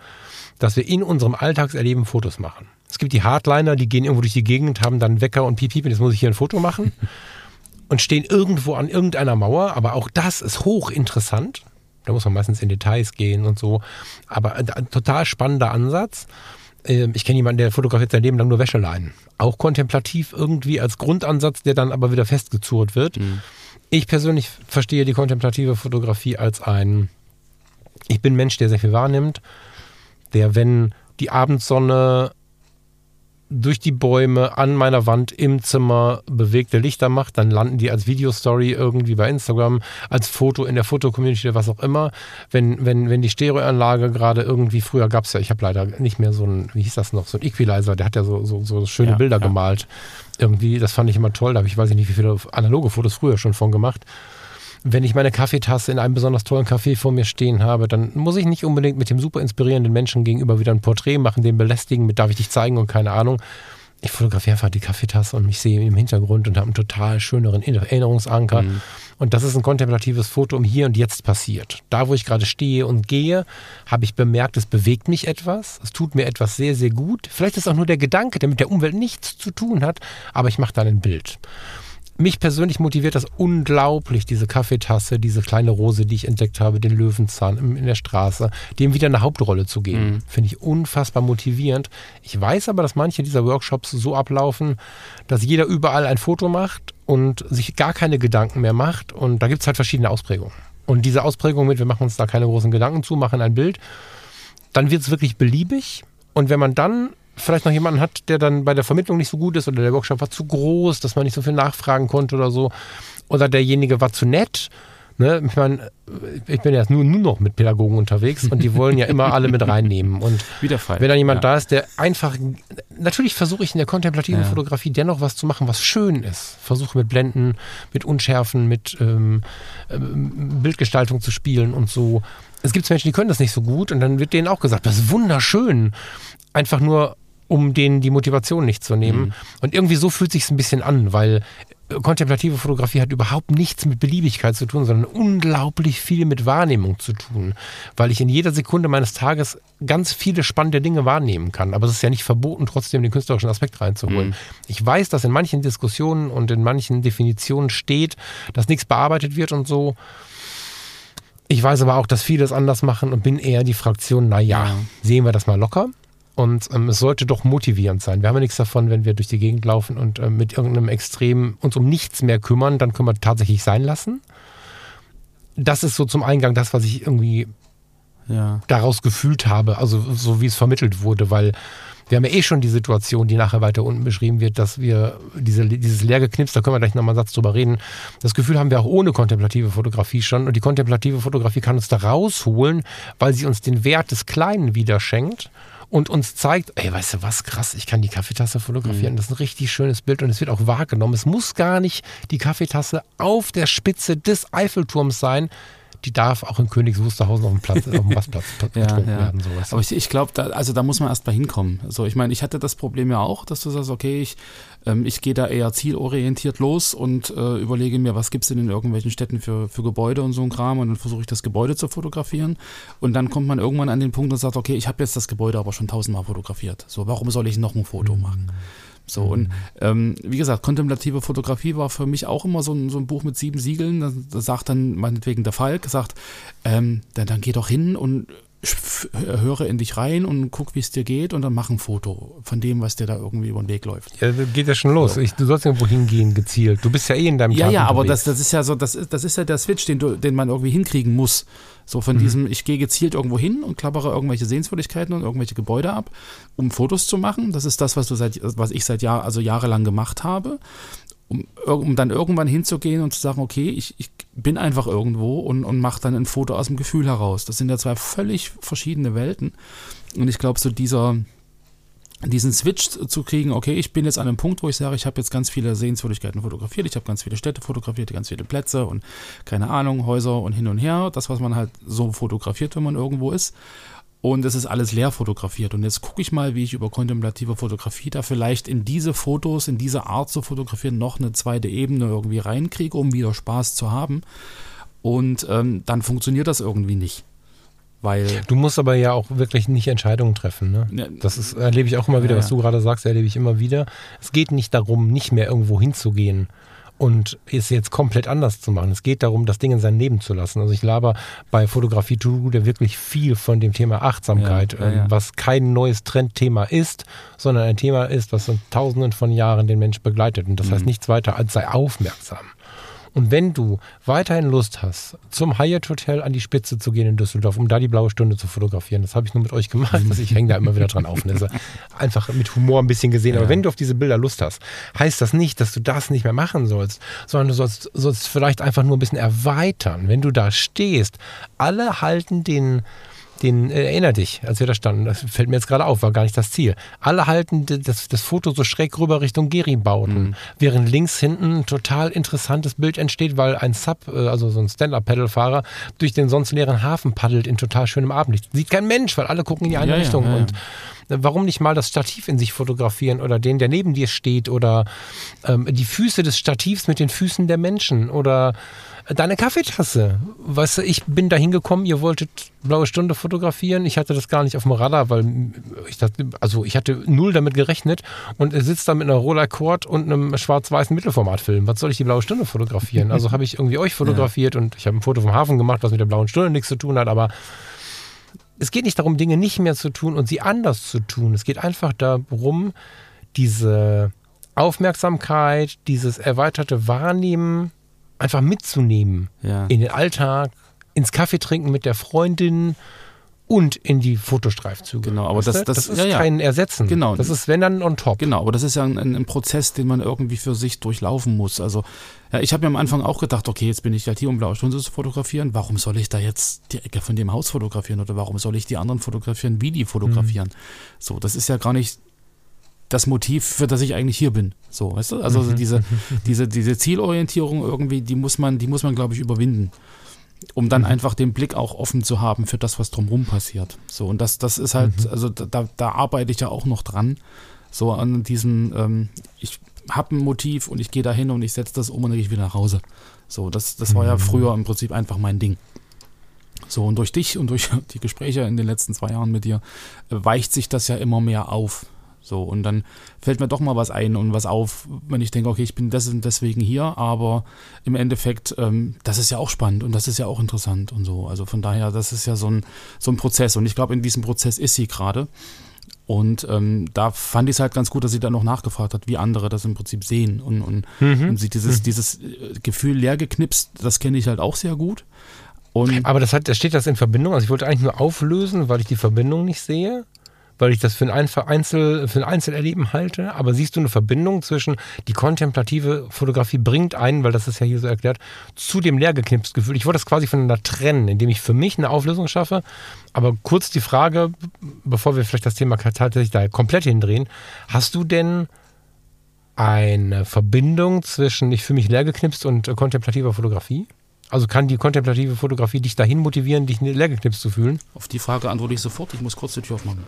dass wir in unserem Alltagserleben Fotos machen. Es gibt die Hardliner, die gehen irgendwo durch die Gegend, haben dann Wecker und piep, piep, und jetzt muss ich hier ein Foto machen und stehen irgendwo an irgendeiner Mauer, aber auch das ist hochinteressant. Da muss man meistens in Details gehen und so. Aber ein, ein total spannender Ansatz. Ähm, Ich kenne jemanden, der fotografiert sein Leben lang nur Wäscheleinen. Auch kontemplativ irgendwie als Grundansatz, der dann aber wieder festgezurrt wird. Ich persönlich verstehe die kontemplative Fotografie als ein, ich bin ein Mensch, der sehr viel wahrnimmt, der, wenn die Abendsonne durch die Bäume an meiner Wand im Zimmer bewegte Lichter macht, dann landen die als Videostory irgendwie bei Instagram, als Foto in der Fotocommunity oder was auch immer. Wenn, wenn, wenn die Stereoanlage gerade irgendwie, früher gab es ja, ich habe leider nicht mehr so ein, wie hieß das noch, so ein Equalizer, der hat ja so, so, so schöne Ja, Bilder ja. gemalt. Irgendwie, das fand ich immer toll, da habe ich weiß ich nicht, wie viele analoge Fotos früher schon von gemacht wenn ich meine Kaffeetasse in einem besonders tollen Café vor mir stehen habe, dann muss ich nicht unbedingt mit dem super inspirierenden Menschen gegenüber wieder ein Porträt machen, den belästigen, mit darf ich dich zeigen und keine Ahnung. Ich fotografiere einfach die Kaffeetasse und mich sehe im Hintergrund und habe einen total schöneren Erinnerungsanker. Und das ist ein kontemplatives Foto um hier und jetzt passiert. Da, wo ich gerade stehe und gehe, habe ich bemerkt, es bewegt mich etwas. Es tut mir etwas sehr, sehr gut. Vielleicht ist auch nur der Gedanke, der mit der Umwelt nichts zu tun hat, aber ich mache dann ein Bild. Mich persönlich motiviert das unglaublich, diese Kaffeetasse, diese kleine Rose, die ich entdeckt habe, den Löwenzahn in der Straße, dem wieder eine Hauptrolle zu geben. Finde ich unfassbar motivierend. Ich weiß aber, dass manche dieser Workshops so ablaufen, dass jeder überall ein Foto macht und sich gar keine Gedanken mehr macht. Und da gibt es halt verschiedene Ausprägungen. Und diese Ausprägung mit, wir machen uns da keine großen Gedanken zu, machen ein Bild, dann wird es wirklich beliebig. Und wenn man dann vielleicht noch jemanden hat, der dann bei der Vermittlung nicht so gut ist oder der Workshop war zu groß, dass man nicht so viel nachfragen konnte oder so, oder derjenige war zu nett, Ne? Ich meine, ich bin ja nur, nur noch mit Pädagogen unterwegs und die wollen ja immer alle mit reinnehmen. Und Wiederfall. wenn dann jemand ja. da ist, der einfach, natürlich versuche ich in der kontemplativen ja. Fotografie dennoch was zu machen, was schön ist. Versuche mit Blenden, mit Unschärfen, mit ähm, ähm, Bildgestaltung zu spielen und so. Es gibt Menschen, die können das nicht so gut und dann wird denen auch gesagt, das ist wunderschön. Einfach nur um denen die Motivation nicht zu nehmen. Mhm. Und irgendwie so fühlt sich ein bisschen an, weil kontemplative Fotografie hat überhaupt nichts mit Beliebigkeit zu tun, sondern unglaublich viel mit Wahrnehmung zu tun, weil ich in jeder Sekunde meines Tages ganz viele spannende Dinge wahrnehmen kann. Aber es ist ja nicht verboten, trotzdem den künstlerischen Aspekt reinzuholen. Mhm. Ich weiß, dass in manchen Diskussionen und in manchen Definitionen steht, dass nichts bearbeitet wird und so. Ich weiß aber auch, dass viele es anders machen und bin eher die Fraktion, naja, ja. sehen wir das mal locker. Und ähm, es sollte doch motivierend sein. Wir haben ja nichts davon, wenn wir durch die Gegend laufen und ähm, mit irgendeinem Extrem uns um nichts mehr kümmern, dann können wir tatsächlich sein lassen. Das ist so zum Eingang das, was ich irgendwie ja. daraus gefühlt habe, also so wie es vermittelt wurde, weil wir haben ja eh schon die Situation, die nachher weiter unten beschrieben wird, dass wir diese, dieses Leergeknips, da können wir gleich nochmal einen Satz drüber reden, das Gefühl haben wir auch ohne kontemplative Fotografie schon und die kontemplative Fotografie kann uns da rausholen, weil sie uns den Wert des Kleinen wieder schenkt und uns zeigt, ey, weißt du was, krass, ich kann die Kaffeetasse fotografieren. Mhm. Das ist ein richtig schönes Bild und es wird auch wahrgenommen. Es muss gar nicht die Kaffeetasse auf der Spitze des Eiffelturms sein die darf auch in Königs Wusterhausen auf dem Platz, auf dem Rastplatz getrunken ja, ja. werden. Sowas. Aber ich, ich glaube, da, also da muss man erst mal hinkommen. So, ich meine, ich hatte das Problem ja auch, dass du sagst, okay, ich, ähm, ich gehe da eher zielorientiert los und äh, überlege mir, was gibt es denn in irgendwelchen Städten für, für Gebäude und so ein Kram und dann versuche ich das Gebäude zu fotografieren und dann kommt man irgendwann an den Punkt und sagt, okay, ich habe jetzt das Gebäude aber schon tausendmal fotografiert. So, warum soll ich noch ein Foto mhm. machen? So, mhm. und ähm, wie gesagt, kontemplative Fotografie war für mich auch immer so ein, so ein Buch mit sieben Siegeln. Da, da sagt dann meinetwegen der Falk, sagt, ähm, dann, dann geh doch hin und höre in dich rein und guck, wie es dir geht und dann mach ein Foto von dem, was dir da irgendwie über den Weg läuft. Ja, geht ja schon los. So. Ich, du sollst irgendwo hingehen, gezielt. Du bist ja eh in deinem Ja, Tag ja, aber das, das ist ja so, das ist, das ist ja der Switch, den, du, den man irgendwie hinkriegen muss. So von mhm. diesem, ich gehe gezielt irgendwo hin und klappere irgendwelche Sehenswürdigkeiten und irgendwelche Gebäude ab, um Fotos zu machen. Das ist das, was du seit, was ich seit Jahr, also jahrelang gemacht habe. Um, um dann irgendwann hinzugehen und zu sagen, okay, ich, ich bin einfach irgendwo und, und mache dann ein Foto aus dem Gefühl heraus. Das sind ja zwei völlig verschiedene Welten. Und ich glaube, so dieser, diesen Switch zu kriegen, okay, ich bin jetzt an einem Punkt, wo ich sage, ich habe jetzt ganz viele Sehenswürdigkeiten fotografiert, ich habe ganz viele Städte fotografiert, ganz viele Plätze und keine Ahnung, Häuser und hin und her, das, was man halt so fotografiert, wenn man irgendwo ist. Und es ist alles leer fotografiert. Und jetzt gucke ich mal, wie ich über kontemplative Fotografie da vielleicht in diese Fotos, in diese Art zu fotografieren, noch eine zweite Ebene irgendwie reinkriege, um wieder Spaß zu haben. Und ähm, dann funktioniert das irgendwie nicht. Weil du musst aber ja auch wirklich nicht Entscheidungen treffen. Ne? Das ist, erlebe ich auch immer wieder, ja, was du gerade sagst, erlebe ich immer wieder. Es geht nicht darum, nicht mehr irgendwo hinzugehen und es jetzt komplett anders zu machen. Es geht darum, das Ding in sein Leben zu lassen. Also ich laber bei Fotografie to do wirklich viel von dem Thema Achtsamkeit, ja, ja, ja. was kein neues Trendthema ist, sondern ein Thema ist, was in tausenden von Jahren den Mensch begleitet. Und das mhm. heißt nichts weiter als sei aufmerksam. Und wenn du weiterhin Lust hast, zum Hyatt Hotel an die Spitze zu gehen in Düsseldorf, um da die blaue Stunde zu fotografieren, das habe ich nur mit euch gemacht, also ich hänge da immer wieder dran auf. Und einfach mit Humor ein bisschen gesehen. Aber wenn du auf diese Bilder Lust hast, heißt das nicht, dass du das nicht mehr machen sollst, sondern du sollst, sollst vielleicht einfach nur ein bisschen erweitern. Wenn du da stehst, alle halten den den äh, erinner dich, als wir da standen. Das fällt mir jetzt gerade auf, war gar nicht das Ziel. Alle halten das, das Foto so schräg rüber Richtung Geribauten, mhm. während links hinten ein total interessantes Bild entsteht, weil ein Sub, äh, also so ein Stand-Up-Pedal-Fahrer, durch den sonst leeren Hafen paddelt in total schönem Abendlicht. Sieht kein Mensch, weil alle gucken in die eine ja, Richtung. Ja, ja, und äh, warum nicht mal das Stativ in sich fotografieren oder den, der neben dir steht oder ähm, die Füße des Stativs mit den Füßen der Menschen oder Deine Kaffeetasse. Weißt du, ich bin da hingekommen, ihr wolltet blaue Stunde fotografieren. Ich hatte das gar nicht auf dem Radar, weil ich dachte, also ich hatte null damit gerechnet und er sitzt da mit einer Roller Cord und einem schwarz-weißen Mittelformatfilm. Was soll ich die blaue Stunde fotografieren? Also habe ich irgendwie euch fotografiert ja. und ich habe ein Foto vom Hafen gemacht, was mit der blauen Stunde nichts zu tun hat, aber es geht nicht darum, Dinge nicht mehr zu tun und sie anders zu tun. Es geht einfach darum, diese Aufmerksamkeit, dieses erweiterte Wahrnehmen einfach mitzunehmen ja. in den Alltag, ins Kaffee trinken mit der Freundin und in die Fotostreifzüge. Genau, aber das, das, das ist ja, ja. kein Ersetzen. Genau. Das ist wenn dann on top. Genau, aber das ist ja ein, ein Prozess, den man irgendwie für sich durchlaufen muss. Also, ja, ich habe mir am Anfang auch gedacht, okay, jetzt bin ich halt hier, um blaue Stunde zu fotografieren. Warum soll ich da jetzt die Ecke von dem Haus fotografieren oder warum soll ich die anderen fotografieren, wie die fotografieren? Mhm. So, das ist ja gar nicht das Motiv, für das ich eigentlich hier bin. So, weißt du? Also mhm. diese, diese, diese Zielorientierung irgendwie, die muss man, die muss man, glaube ich, überwinden um dann mhm. einfach den Blick auch offen zu haben für das, was drumherum passiert. So, und das, das ist halt, mhm. also da, da arbeite ich ja auch noch dran. So an diesem, ähm, ich habe ein Motiv und ich gehe da hin und ich setze das um und dann gehe ich wieder nach Hause. So, das, das war ja mhm. früher im Prinzip einfach mein Ding. So, und durch dich und durch die Gespräche in den letzten zwei Jahren mit dir äh, weicht sich das ja immer mehr auf. So, und dann fällt mir doch mal was ein und was auf, wenn ich denke, okay, ich bin deswegen hier, aber im Endeffekt, ähm, das ist ja auch spannend und das ist ja auch interessant und so. Also von daher, das ist ja so ein, so ein Prozess und ich glaube, in diesem Prozess ist sie gerade. Und ähm, da fand ich es halt ganz gut, dass sie dann noch nachgefragt hat, wie andere das im Prinzip sehen. Und, und, mhm. und sie dieses, mhm. dieses äh, Gefühl leer geknipst, das kenne ich halt auch sehr gut. Und Aber das hat, steht das in Verbindung? Also ich wollte eigentlich nur auflösen, weil ich die Verbindung nicht sehe weil ich das für ein, Einzel, für ein Einzelerleben halte. Aber siehst du eine Verbindung zwischen die kontemplative Fotografie bringt einen, weil das ist ja hier so erklärt, zu dem leergeknipst Gefühl. Ich wollte das quasi voneinander trennen, indem ich für mich eine Auflösung schaffe. Aber kurz die Frage, bevor wir vielleicht das Thema tatsächlich da komplett hindrehen, hast du denn eine Verbindung zwischen ich für mich leergeknipst und kontemplativer Fotografie? Also kann die kontemplative Fotografie dich dahin motivieren, dich leergeknipst zu fühlen? Auf die Frage antworte ich sofort. Ich muss kurz die Tür aufmachen.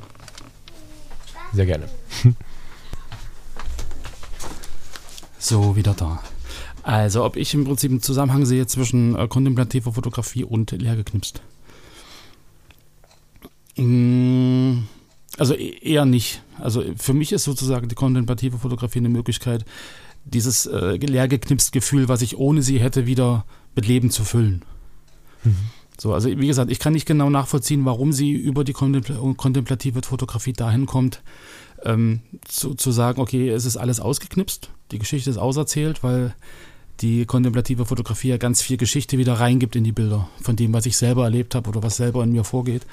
Sehr gerne. so, wieder da. Also, ob ich im Prinzip einen Zusammenhang sehe zwischen äh, kontemplativer Fotografie und leergeknipst? Mm, also e eher nicht. Also für mich ist sozusagen die kontemplative Fotografie eine Möglichkeit, dieses äh, leergeknipst Gefühl, was ich ohne sie hätte, wieder mit Leben zu füllen. Mhm. So, also wie gesagt, ich kann nicht genau nachvollziehen, warum sie über die kontemplative Fotografie dahin kommt, ähm, zu, zu sagen, okay, es ist alles ausgeknipst, die Geschichte ist auserzählt, weil die kontemplative Fotografie ja ganz viel Geschichte wieder reingibt in die Bilder, von dem, was ich selber erlebt habe oder was selber in mir vorgeht.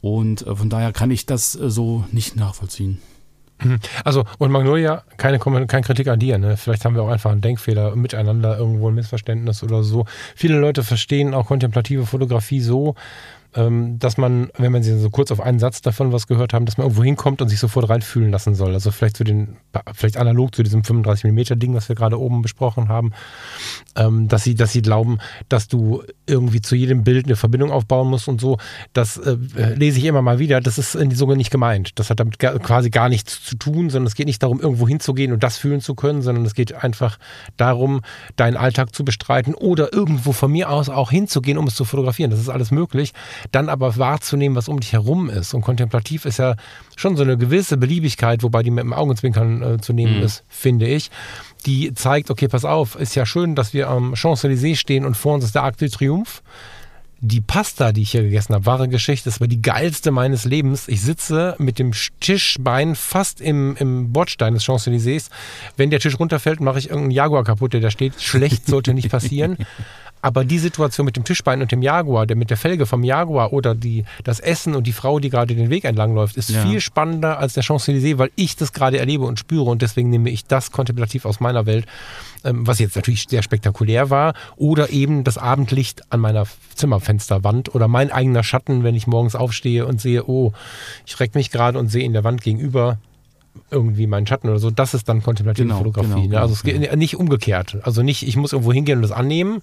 Und äh, von daher kann ich das äh, so nicht nachvollziehen. Also, und Magnolia, keine, keine Kritik an dir. Ne? Vielleicht haben wir auch einfach einen Denkfehler miteinander, irgendwo ein Missverständnis oder so. Viele Leute verstehen auch kontemplative Fotografie so, dass man, wenn man so kurz auf einen Satz davon was gehört haben, dass man irgendwo hinkommt und sich sofort reinfühlen lassen soll. Also vielleicht zu den, vielleicht analog zu diesem 35 mm Ding, was wir gerade oben besprochen haben, ähm, dass sie, dass sie glauben, dass du irgendwie zu jedem Bild eine Verbindung aufbauen musst und so. Das äh, lese ich immer mal wieder. Das ist sogar nicht gemeint. Das hat damit quasi gar nichts zu tun, sondern es geht nicht darum, irgendwo hinzugehen und das fühlen zu können, sondern es geht einfach darum, deinen Alltag zu bestreiten oder irgendwo von mir aus auch hinzugehen, um es zu fotografieren. Das ist alles möglich dann aber wahrzunehmen, was um dich herum ist. Und kontemplativ ist ja schon so eine gewisse Beliebigkeit, wobei die mit dem Augenzwinkern äh, zu nehmen mhm. ist, finde ich. Die zeigt, okay, pass auf, ist ja schön, dass wir am Champs-Élysées stehen und vor uns ist der Arc de Triomphe. Die Pasta, die ich hier gegessen habe, wahre Geschichte, das war die geilste meines Lebens. Ich sitze mit dem Tischbein fast im, im Bordstein des Champs-Élysées. Wenn der Tisch runterfällt, mache ich irgendeinen Jaguar kaputt, der da steht. Schlecht sollte nicht passieren. Aber die Situation mit dem Tischbein und dem Jaguar, der mit der Felge vom Jaguar oder die, das Essen und die Frau, die gerade den Weg entlang läuft, ist ja. viel spannender als der Champs-Élysées, weil ich das gerade erlebe und spüre und deswegen nehme ich das kontemplativ aus meiner Welt, ähm, was jetzt natürlich sehr spektakulär war, oder eben das Abendlicht an meiner Zimmerfensterwand oder mein eigener Schatten, wenn ich morgens aufstehe und sehe, oh, ich reck mich gerade und sehe in der Wand gegenüber irgendwie meinen Schatten oder so, das ist dann kontemplative genau, Fotografie. Genau, ne? Also es geht genau. nicht umgekehrt. Also nicht, ich muss irgendwo hingehen und das annehmen,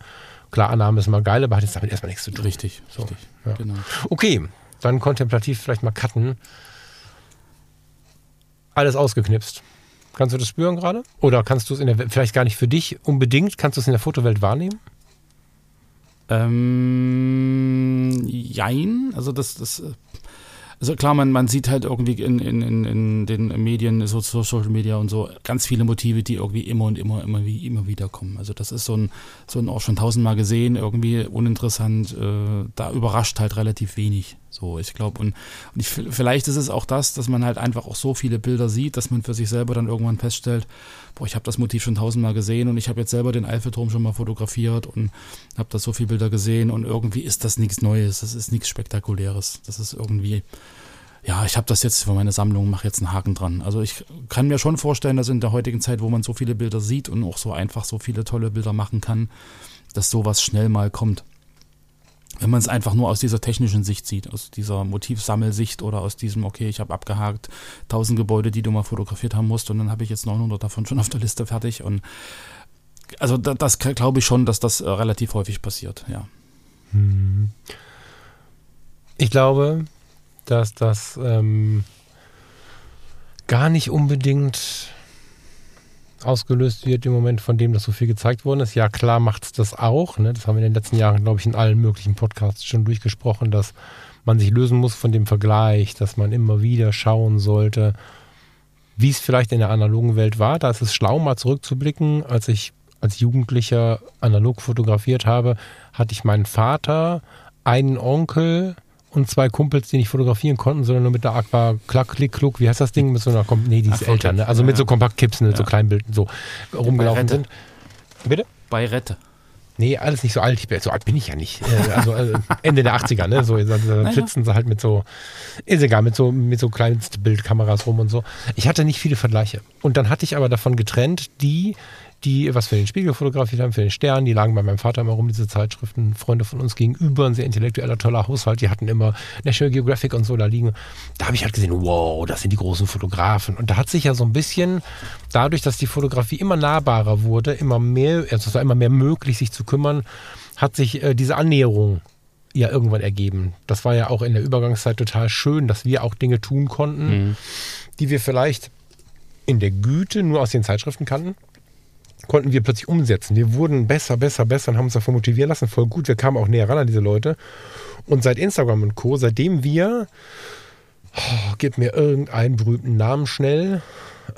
Klar, Annahme ist immer geil, aber hat jetzt damit erstmal nichts zu tun. Richtig, so, richtig. Ja. Genau. Okay, dann kontemplativ vielleicht mal cutten. Alles ausgeknipst. Kannst du das spüren gerade? Oder kannst du es in der vielleicht gar nicht für dich unbedingt, kannst du es in der Fotowelt wahrnehmen? Ähm, jein. Also das, das also klar, man, man sieht halt irgendwie in, in, in, den Medien, so Social Media und so, ganz viele Motive, die irgendwie immer und immer, immer, wie, immer wieder kommen. Also das ist so ein, so ein auch schon tausendmal gesehen, irgendwie uninteressant, äh, da überrascht halt relativ wenig. So, ich glaube, und, und ich, vielleicht ist es auch das, dass man halt einfach auch so viele Bilder sieht, dass man für sich selber dann irgendwann feststellt, boah, ich habe das Motiv schon tausendmal gesehen und ich habe jetzt selber den Eiffelturm schon mal fotografiert und habe da so viele Bilder gesehen und irgendwie ist das nichts Neues, das ist nichts Spektakuläres. Das ist irgendwie, ja, ich habe das jetzt für meine Sammlung, mache jetzt einen Haken dran. Also ich kann mir schon vorstellen, dass in der heutigen Zeit, wo man so viele Bilder sieht und auch so einfach so viele tolle Bilder machen kann, dass sowas schnell mal kommt wenn man es einfach nur aus dieser technischen Sicht sieht, aus dieser Motivsammelsicht oder aus diesem, okay, ich habe abgehakt 1000 Gebäude, die du mal fotografiert haben musst und dann habe ich jetzt 900 davon schon auf der Liste fertig und also das, das glaube ich schon, dass das äh, relativ häufig passiert, ja. Hm. Ich glaube, dass das ähm, gar nicht unbedingt ausgelöst wird im Moment, von dem das so viel gezeigt worden ist. Ja, klar macht es das auch. Ne? Das haben wir in den letzten Jahren, glaube ich, in allen möglichen Podcasts schon durchgesprochen, dass man sich lösen muss von dem Vergleich, dass man immer wieder schauen sollte, wie es vielleicht in der analogen Welt war. Da ist es schlau, mal zurückzublicken. Als ich als Jugendlicher analog fotografiert habe, hatte ich meinen Vater, einen Onkel, und zwei Kumpels, die nicht fotografieren konnten, sondern nur mit der Aqua Klack, Klick, Kluck, wie heißt das Ding? Mit so einer, nee, die ist Ach, älter, ne? Also ja, mit so Kompaktkipsen, ja. so Kleinbilden, so rumgelaufen sind. Bitte? Bei Rette. Nee, alles nicht so alt. Ich bin, so alt bin ich ja nicht. Äh, also äh, Ende der 80er, ne? So, dann sitzen sie halt mit so, ist egal, mit so, mit so Kleinstbildkameras rum und so. Ich hatte nicht viele Vergleiche. Und dann hatte ich aber davon getrennt, die, die was für den Spiegel fotografiert haben, für den Stern. Die lagen bei meinem Vater immer rum, diese Zeitschriften. Freunde von uns gegenüber, ein sehr intellektueller, toller Haushalt. Die hatten immer National Geographic und so da liegen. Da habe ich halt gesehen, wow, das sind die großen Fotografen. Und da hat sich ja so ein bisschen, dadurch, dass die Fotografie immer nahbarer wurde, immer mehr, also es war immer mehr möglich, sich zu kümmern, hat sich äh, diese Annäherung ja irgendwann ergeben. Das war ja auch in der Übergangszeit total schön, dass wir auch Dinge tun konnten, mhm. die wir vielleicht in der Güte nur aus den Zeitschriften kannten konnten wir plötzlich umsetzen. Wir wurden besser, besser, besser und haben uns davon motivieren lassen. Voll gut. Wir kamen auch näher ran an diese Leute. Und seit Instagram und Co., seitdem wir, oh, gib mir irgendeinen berühmten Namen schnell,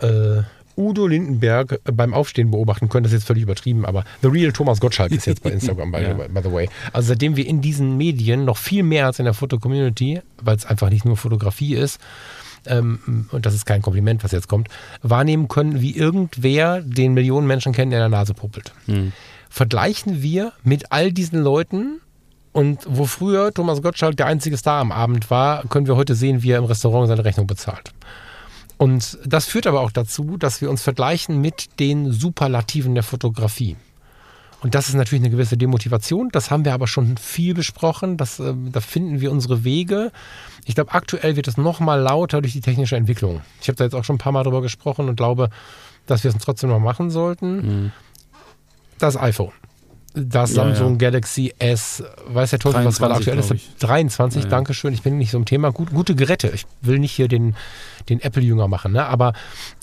äh, Udo Lindenberg beim Aufstehen beobachten können. Das ist jetzt völlig übertrieben, aber The Real Thomas Gottschalk ist jetzt bei Instagram, by, ja. by, the way. Also seitdem wir in diesen Medien noch viel mehr als in der Foto-Community, weil es einfach nicht nur Fotografie ist, ähm, und das ist kein Kompliment, was jetzt kommt, wahrnehmen können, wie irgendwer den Millionen Menschen kennt, der in der Nase puppelt. Mhm. Vergleichen wir mit all diesen Leuten und wo früher Thomas Gottschalk der einzige Star am Abend war, können wir heute sehen, wie er im Restaurant seine Rechnung bezahlt. Und das führt aber auch dazu, dass wir uns vergleichen mit den Superlativen der Fotografie. Und das ist natürlich eine gewisse Demotivation. Das haben wir aber schon viel besprochen. Das, äh, da finden wir unsere Wege. Ich glaube, aktuell wird es noch mal lauter durch die technische Entwicklung. Ich habe da jetzt auch schon ein paar Mal drüber gesprochen und glaube, dass wir es trotzdem noch machen sollten. Mhm. Das iPhone. Das ja, Samsung ja. Galaxy S, weiß der Teufel, was gerade aktuell ist? 23, ja, Dankeschön. Ich bin nicht so im Thema. Gut, gute Geräte. Ich will nicht hier den, den Apple-Jünger machen, ne? aber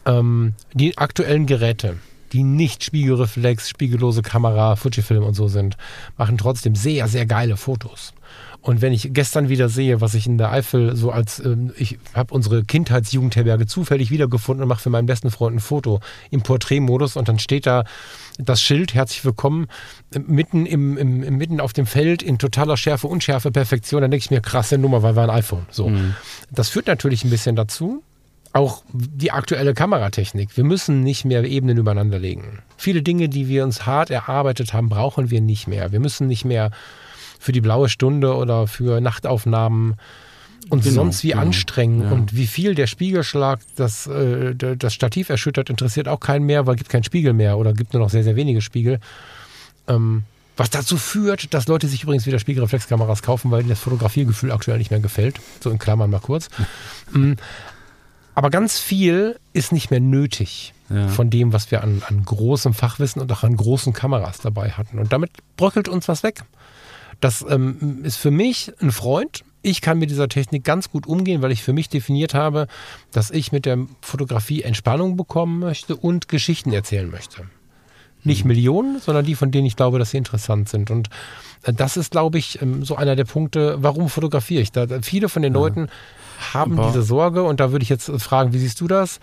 ähm, die aktuellen Geräte, die nicht Spiegelreflex, spiegellose Kamera, Fujifilm und so sind, machen trotzdem sehr, sehr geile Fotos. Und wenn ich gestern wieder sehe, was ich in der Eifel so als, ähm, ich habe unsere Kindheitsjugendherberge zufällig wiedergefunden und mache für meinen besten Freund ein Foto im Porträtmodus und dann steht da das Schild, herzlich willkommen, mitten, im, im, mitten auf dem Feld in totaler Schärfe, Unschärfe, Perfektion. Dann denke ich mir, krasse Nummer, weil war ein iPhone. So. Mhm. Das führt natürlich ein bisschen dazu, auch die aktuelle Kameratechnik. Wir müssen nicht mehr Ebenen übereinander legen. Viele Dinge, die wir uns hart erarbeitet haben, brauchen wir nicht mehr. Wir müssen nicht mehr für die blaue Stunde oder für Nachtaufnahmen uns genau, sonst wie genau. anstrengen. Ja. Und wie viel der Spiegelschlag das, äh, das Stativ erschüttert, interessiert auch keinen mehr, weil es gibt keinen Spiegel mehr oder gibt nur noch sehr, sehr wenige Spiegel. Ähm, was dazu führt, dass Leute sich übrigens wieder Spiegelreflexkameras kaufen, weil ihnen das Fotografiergefühl aktuell nicht mehr gefällt. So in Klammern mal kurz. Mm. Aber ganz viel ist nicht mehr nötig ja. von dem, was wir an, an großem Fachwissen und auch an großen Kameras dabei hatten. Und damit bröckelt uns was weg. Das ähm, ist für mich ein Freund. Ich kann mit dieser Technik ganz gut umgehen, weil ich für mich definiert habe, dass ich mit der Fotografie Entspannung bekommen möchte und Geschichten erzählen möchte. Nicht mhm. Millionen, sondern die, von denen ich glaube, dass sie interessant sind. Und äh, das ist, glaube ich, ähm, so einer der Punkte, warum fotografiere ich. Da, viele von den ja. Leuten haben Aber- diese Sorge und da würde ich jetzt fragen, wie siehst du das?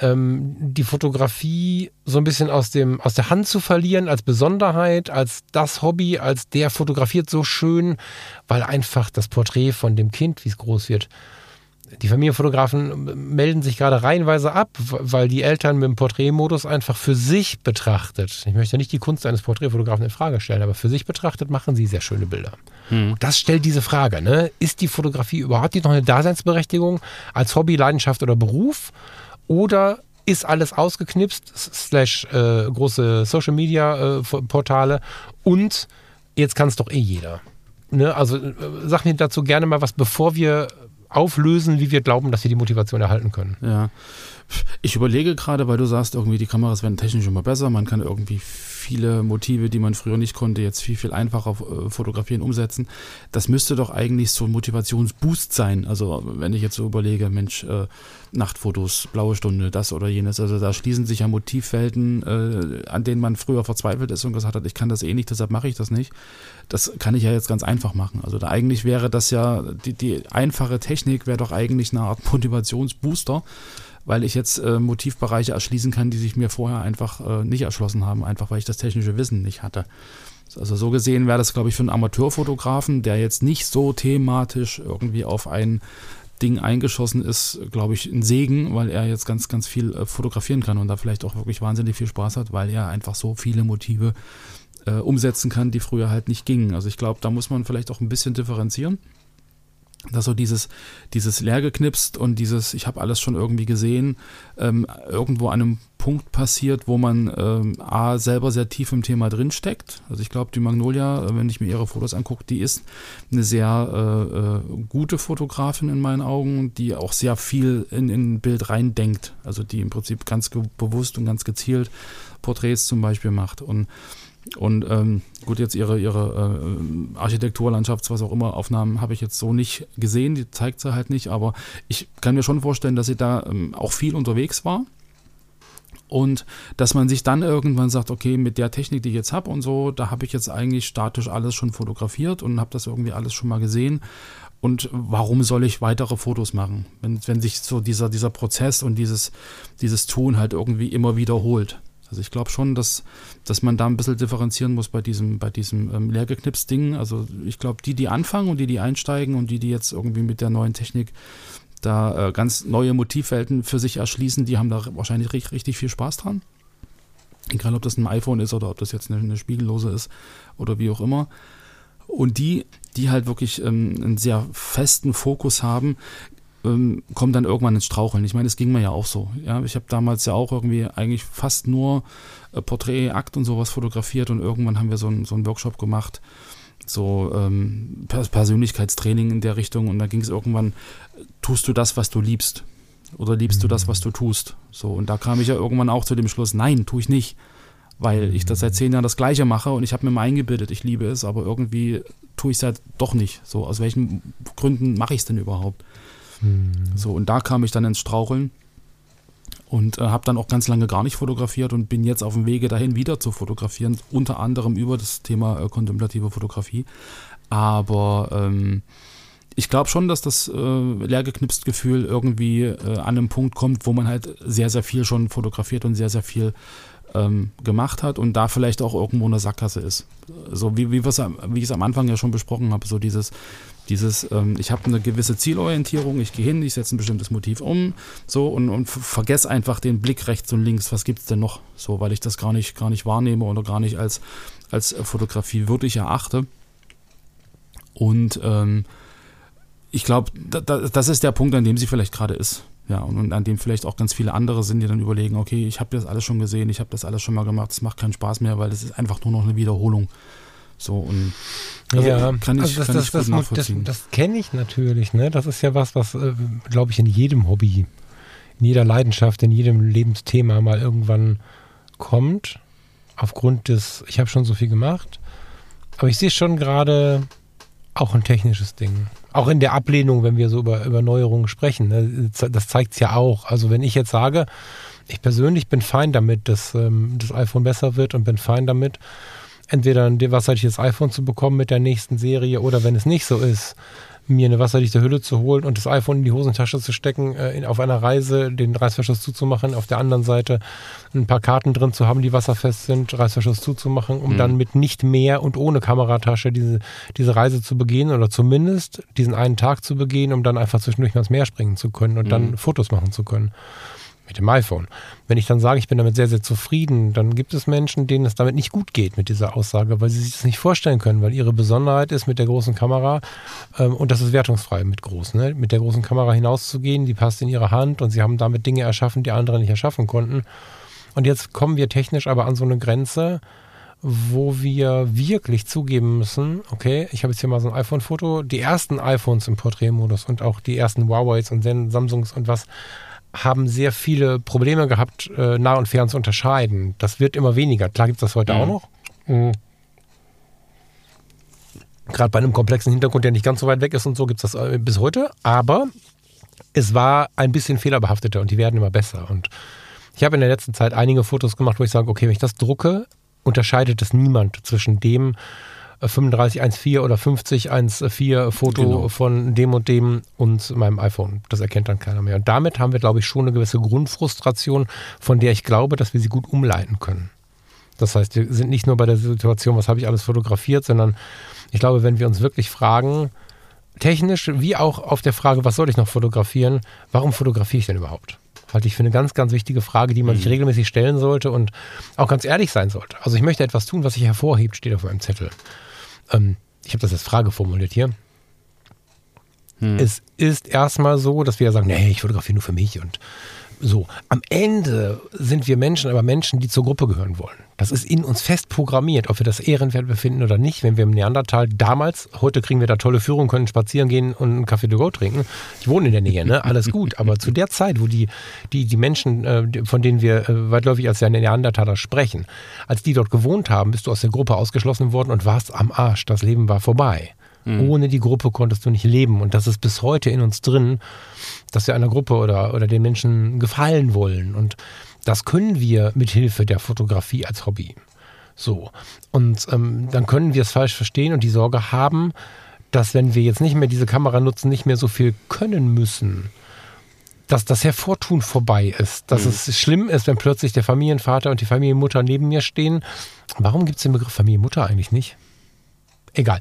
Ähm, die Fotografie so ein bisschen aus, dem, aus der Hand zu verlieren als Besonderheit, als das Hobby, als der fotografiert so schön, weil einfach das Porträt von dem Kind, wie es groß wird, die Familienfotografen melden sich gerade reihenweise ab, weil die Eltern mit dem Porträtmodus einfach für sich betrachtet, ich möchte nicht die Kunst eines Porträtfotografen in Frage stellen, aber für sich betrachtet machen sie sehr schöne Bilder. Das stellt diese Frage, ne? Ist die Fotografie überhaupt noch eine Daseinsberechtigung als Hobby, Leidenschaft oder Beruf? Oder ist alles ausgeknipst, slash äh, große Social Media äh, Portale und jetzt kann es doch eh jeder. Ne? Also äh, sag mir dazu gerne mal was, bevor wir auflösen, wie wir glauben, dass wir die Motivation erhalten können. Ja. Ich überlege gerade, weil du sagst, irgendwie die Kameras werden technisch immer besser. Man kann irgendwie viele Motive, die man früher nicht konnte, jetzt viel, viel einfacher äh, fotografieren, umsetzen. Das müsste doch eigentlich so ein Motivationsboost sein. Also wenn ich jetzt so überlege, Mensch, äh, Nachtfotos, blaue Stunde, das oder jenes. Also da schließen sich ja Motivwelten, äh, an denen man früher verzweifelt ist und gesagt hat, ich kann das eh nicht, deshalb mache ich das nicht. Das kann ich ja jetzt ganz einfach machen. Also da eigentlich wäre das ja, die, die einfache Technik wäre doch eigentlich eine Art Motivationsbooster weil ich jetzt äh, Motivbereiche erschließen kann, die sich mir vorher einfach äh, nicht erschlossen haben, einfach weil ich das technische Wissen nicht hatte. Also so gesehen wäre das, glaube ich, für einen Amateurfotografen, der jetzt nicht so thematisch irgendwie auf ein Ding eingeschossen ist, glaube ich, ein Segen, weil er jetzt ganz, ganz viel äh, fotografieren kann und da vielleicht auch wirklich wahnsinnig viel Spaß hat, weil er einfach so viele Motive äh, umsetzen kann, die früher halt nicht gingen. Also ich glaube, da muss man vielleicht auch ein bisschen differenzieren dass so dieses, dieses leergeknipst und dieses, ich habe alles schon irgendwie gesehen, ähm, irgendwo an einem Punkt passiert, wo man ähm, A, selber sehr tief im Thema drinsteckt. Also ich glaube, die Magnolia, äh, wenn ich mir ihre Fotos angucke, die ist eine sehr äh, äh, gute Fotografin in meinen Augen, die auch sehr viel in, in ein Bild reindenkt. Also die im Prinzip ganz bewusst und ganz gezielt Porträts zum Beispiel macht. Und und ähm, gut, jetzt ihre, ihre äh, Architektur, Landschafts-, was auch immer, Aufnahmen habe ich jetzt so nicht gesehen, die zeigt sie halt nicht, aber ich kann mir schon vorstellen, dass sie da ähm, auch viel unterwegs war. Und dass man sich dann irgendwann sagt, okay, mit der Technik, die ich jetzt habe und so, da habe ich jetzt eigentlich statisch alles schon fotografiert und habe das irgendwie alles schon mal gesehen. Und warum soll ich weitere Fotos machen, wenn, wenn sich so dieser, dieser Prozess und dieses, dieses Tun halt irgendwie immer wiederholt? Also ich glaube schon, dass, dass man da ein bisschen differenzieren muss bei diesem, bei diesem ähm, Leergeknipst-Ding. Also ich glaube, die, die anfangen und die, die einsteigen und die, die jetzt irgendwie mit der neuen Technik da äh, ganz neue Motivwelten für sich erschließen, die haben da wahrscheinlich richtig, richtig viel Spaß dran. Egal, ob das ein iPhone ist oder ob das jetzt eine, eine spiegellose ist oder wie auch immer. Und die, die halt wirklich ähm, einen sehr festen Fokus haben, ähm, kommen dann irgendwann ins Straucheln. Ich meine, es ging mir ja auch so. Ja, ich habe damals ja auch irgendwie eigentlich fast nur äh, Porträt, Akt und sowas fotografiert und irgendwann haben wir so, ein, so einen Workshop gemacht, so ähm, Persönlichkeitstraining in der Richtung und da ging es irgendwann, tust du das, was du liebst? Oder liebst du das, was du tust? So, und da kam ich ja irgendwann auch zu dem Schluss, nein, tue ich nicht. Weil ich das seit zehn Jahren das Gleiche mache und ich habe mir mal eingebildet, ich liebe es, aber irgendwie tue ich es halt doch nicht. So, aus welchen Gründen mache ich es denn überhaupt? So, und da kam ich dann ins Straucheln und äh, habe dann auch ganz lange gar nicht fotografiert und bin jetzt auf dem Wege dahin, wieder zu fotografieren, unter anderem über das Thema äh, kontemplative Fotografie. Aber ähm, ich glaube schon, dass das äh, leergeknipst Gefühl irgendwie äh, an einem Punkt kommt, wo man halt sehr, sehr viel schon fotografiert und sehr, sehr viel ähm, gemacht hat und da vielleicht auch irgendwo eine Sackgasse ist. So wie, wie, wie ich es am Anfang ja schon besprochen habe, so dieses, dieses, ähm, ich habe eine gewisse Zielorientierung, ich gehe hin, ich setze ein bestimmtes Motiv um, so und, und vergesse einfach den Blick rechts und links, was gibt es denn noch, so, weil ich das gar nicht, gar nicht wahrnehme oder gar nicht als, als Fotografie würdig erachte. Und ähm, ich glaube, da, da, das ist der Punkt, an dem sie vielleicht gerade ist. Ja, und, und, an dem vielleicht auch ganz viele andere sind, die dann überlegen, okay, ich habe das alles schon gesehen, ich habe das alles schon mal gemacht, es macht keinen Spaß mehr, weil es ist einfach nur noch eine Wiederholung. So und also ja, kann ich, also das, kann das, ich das, nachvollziehen. Das, das kenne ich natürlich, ne? Das ist ja was, was, äh, glaube ich, in jedem Hobby, in jeder Leidenschaft, in jedem Lebensthema mal irgendwann kommt. Aufgrund des, ich habe schon so viel gemacht. Aber ich sehe schon gerade auch ein technisches Ding. Auch in der Ablehnung, wenn wir so über, über Neuerungen sprechen. Ne? Das zeigt es ja auch. Also wenn ich jetzt sage, ich persönlich bin fein damit, dass ähm, das iPhone besser wird und bin fein damit, entweder ein wasserdichtes iPhone zu bekommen mit der nächsten Serie oder wenn es nicht so ist, mir eine wasserdichte Hülle zu holen und das iPhone in die Hosentasche zu stecken, äh, in, auf einer Reise den Reißverschluss zuzumachen, auf der anderen Seite ein paar Karten drin zu haben, die wasserfest sind, Reißverschluss zuzumachen, um mhm. dann mit nicht mehr und ohne Kameratasche diese, diese Reise zu begehen oder zumindest diesen einen Tag zu begehen, um dann einfach zwischendurch mal ins Meer springen zu können und mhm. dann Fotos machen zu können mit dem iPhone. Wenn ich dann sage, ich bin damit sehr, sehr zufrieden, dann gibt es Menschen, denen es damit nicht gut geht mit dieser Aussage, weil sie sich das nicht vorstellen können, weil ihre Besonderheit ist mit der großen Kamera, ähm, und das ist wertungsfrei mit groß, ne? mit der großen Kamera hinauszugehen, die passt in ihre Hand und sie haben damit Dinge erschaffen, die andere nicht erschaffen konnten. Und jetzt kommen wir technisch aber an so eine Grenze, wo wir wirklich zugeben müssen, okay, ich habe jetzt hier mal so ein iPhone-Foto, die ersten iPhones im Porträtmodus und auch die ersten Huaweis und Samsungs und was haben sehr viele Probleme gehabt, äh, nah und fern zu unterscheiden. Das wird immer weniger. Klar gibt es das heute mhm. auch noch. Mhm. Gerade bei einem komplexen Hintergrund, der nicht ganz so weit weg ist und so, gibt es das äh, bis heute. Aber es war ein bisschen fehlerbehafteter und die werden immer besser. Und ich habe in der letzten Zeit einige Fotos gemacht, wo ich sage, okay, wenn ich das drucke, unterscheidet es niemand zwischen dem, 3514 oder 5014 Foto genau. von dem und dem und meinem iPhone. Das erkennt dann keiner mehr. Und damit haben wir, glaube ich, schon eine gewisse Grundfrustration, von der ich glaube, dass wir sie gut umleiten können. Das heißt, wir sind nicht nur bei der Situation, was habe ich alles fotografiert, sondern ich glaube, wenn wir uns wirklich fragen, technisch wie auch auf der Frage, was soll ich noch fotografieren, warum fotografiere ich denn überhaupt? Halte ich für eine ganz, ganz wichtige Frage, die man mhm. sich regelmäßig stellen sollte und auch ganz ehrlich sein sollte. Also ich möchte etwas tun, was sich hervorhebt, steht auf meinem Zettel ähm, ich habe das als Frage formuliert hier. Hm. Es ist erstmal so, dass wir sagen, nee, ich fotografiere nur für mich und so. Am Ende sind wir Menschen, aber Menschen, die zur Gruppe gehören wollen. Das ist in uns fest programmiert, ob wir das ehrenwert befinden oder nicht. Wenn wir im Neandertal damals, heute kriegen wir da tolle Führung, können spazieren gehen und einen Kaffee to go trinken. Ich wohne in der Nähe, ne? Alles gut. Aber zu der Zeit, wo die, die, die Menschen, äh, von denen wir äh, weitläufig als der Neandertaler sprechen, als die dort gewohnt haben, bist du aus der Gruppe ausgeschlossen worden und warst am Arsch. Das Leben war vorbei. Mhm. Ohne die Gruppe konntest du nicht leben. Und das ist bis heute in uns drin, dass wir einer Gruppe oder, oder den Menschen gefallen wollen. Und das können wir mit Hilfe der Fotografie als Hobby. So. Und ähm, dann können wir es falsch verstehen und die Sorge haben, dass wenn wir jetzt nicht mehr diese Kamera nutzen, nicht mehr so viel können müssen, dass das Hervortun vorbei ist. Dass mhm. es schlimm ist, wenn plötzlich der Familienvater und die Familienmutter neben mir stehen. Warum gibt es den Begriff Familienmutter eigentlich nicht? Egal.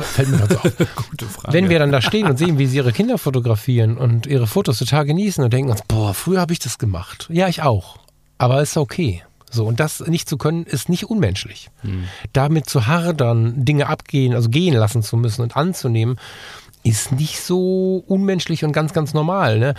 Fällt mir gerade so auf. Gute Frage. Wenn wir dann da stehen und sehen, wie sie ihre Kinder fotografieren und ihre Fotos total genießen und denken uns, boah, früher habe ich das gemacht. Ja, ich auch. Aber ist okay. So, und das nicht zu können, ist nicht unmenschlich. Hm. Damit zu hadern, Dinge abgehen, also gehen lassen zu müssen und anzunehmen, ist nicht so unmenschlich und ganz, ganz normal. Ne?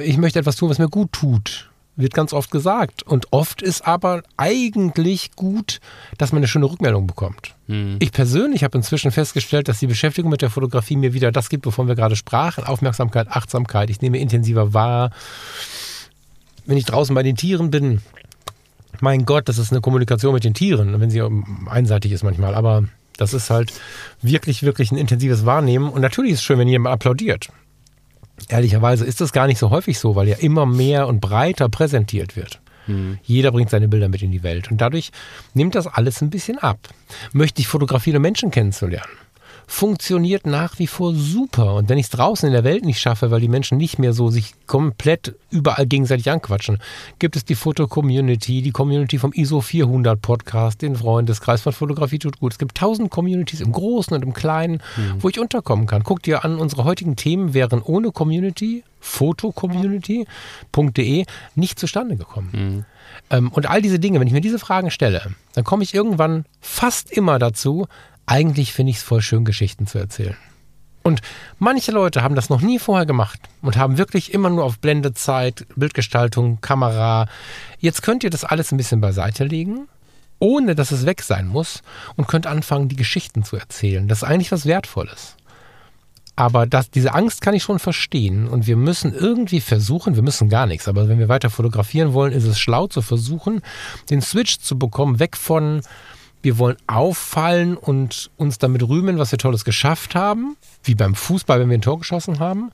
Ich möchte etwas tun, was mir gut tut wird ganz oft gesagt. Und oft ist aber eigentlich gut, dass man eine schöne Rückmeldung bekommt. Mhm. Ich persönlich habe inzwischen festgestellt, dass die Beschäftigung mit der Fotografie mir wieder das gibt, wovon wir gerade sprachen. Aufmerksamkeit, Achtsamkeit. Ich nehme intensiver wahr. Wenn ich draußen bei den Tieren bin, mein Gott, das ist eine Kommunikation mit den Tieren, wenn sie einseitig ist manchmal. Aber das ist halt wirklich, wirklich ein intensives Wahrnehmen. Und natürlich ist es schön, wenn jemand applaudiert. Ehrlicherweise ist das gar nicht so häufig so, weil ja immer mehr und breiter präsentiert wird. Mhm. Jeder bringt seine Bilder mit in die Welt und dadurch nimmt das alles ein bisschen ab. Möchte ich fotografieren, um Menschen kennenzulernen? Funktioniert nach wie vor super. Und wenn ich es draußen in der Welt nicht schaffe, weil die Menschen nicht mehr so sich komplett überall gegenseitig anquatschen, gibt es die Foto-Community, die Community vom ISO 400 Podcast, den Freundeskreis von Fotografie tut gut. Es gibt tausend Communities im Großen und im Kleinen, mhm. wo ich unterkommen kann. Guck dir an, unsere heutigen Themen wären ohne Community, fotocommunity.de, nicht zustande gekommen. Mhm. Ähm, und all diese Dinge, wenn ich mir diese Fragen stelle, dann komme ich irgendwann fast immer dazu, eigentlich finde ich es voll schön, Geschichten zu erzählen. Und manche Leute haben das noch nie vorher gemacht und haben wirklich immer nur auf Blendezeit, Bildgestaltung, Kamera. Jetzt könnt ihr das alles ein bisschen beiseite legen, ohne dass es weg sein muss und könnt anfangen, die Geschichten zu erzählen. Das ist eigentlich was Wertvolles. Aber das, diese Angst kann ich schon verstehen und wir müssen irgendwie versuchen, wir müssen gar nichts, aber wenn wir weiter fotografieren wollen, ist es schlau zu versuchen, den Switch zu bekommen, weg von wir wollen auffallen und uns damit rühmen, was wir Tolles geschafft haben, wie beim Fußball, wenn wir ein Tor geschossen haben.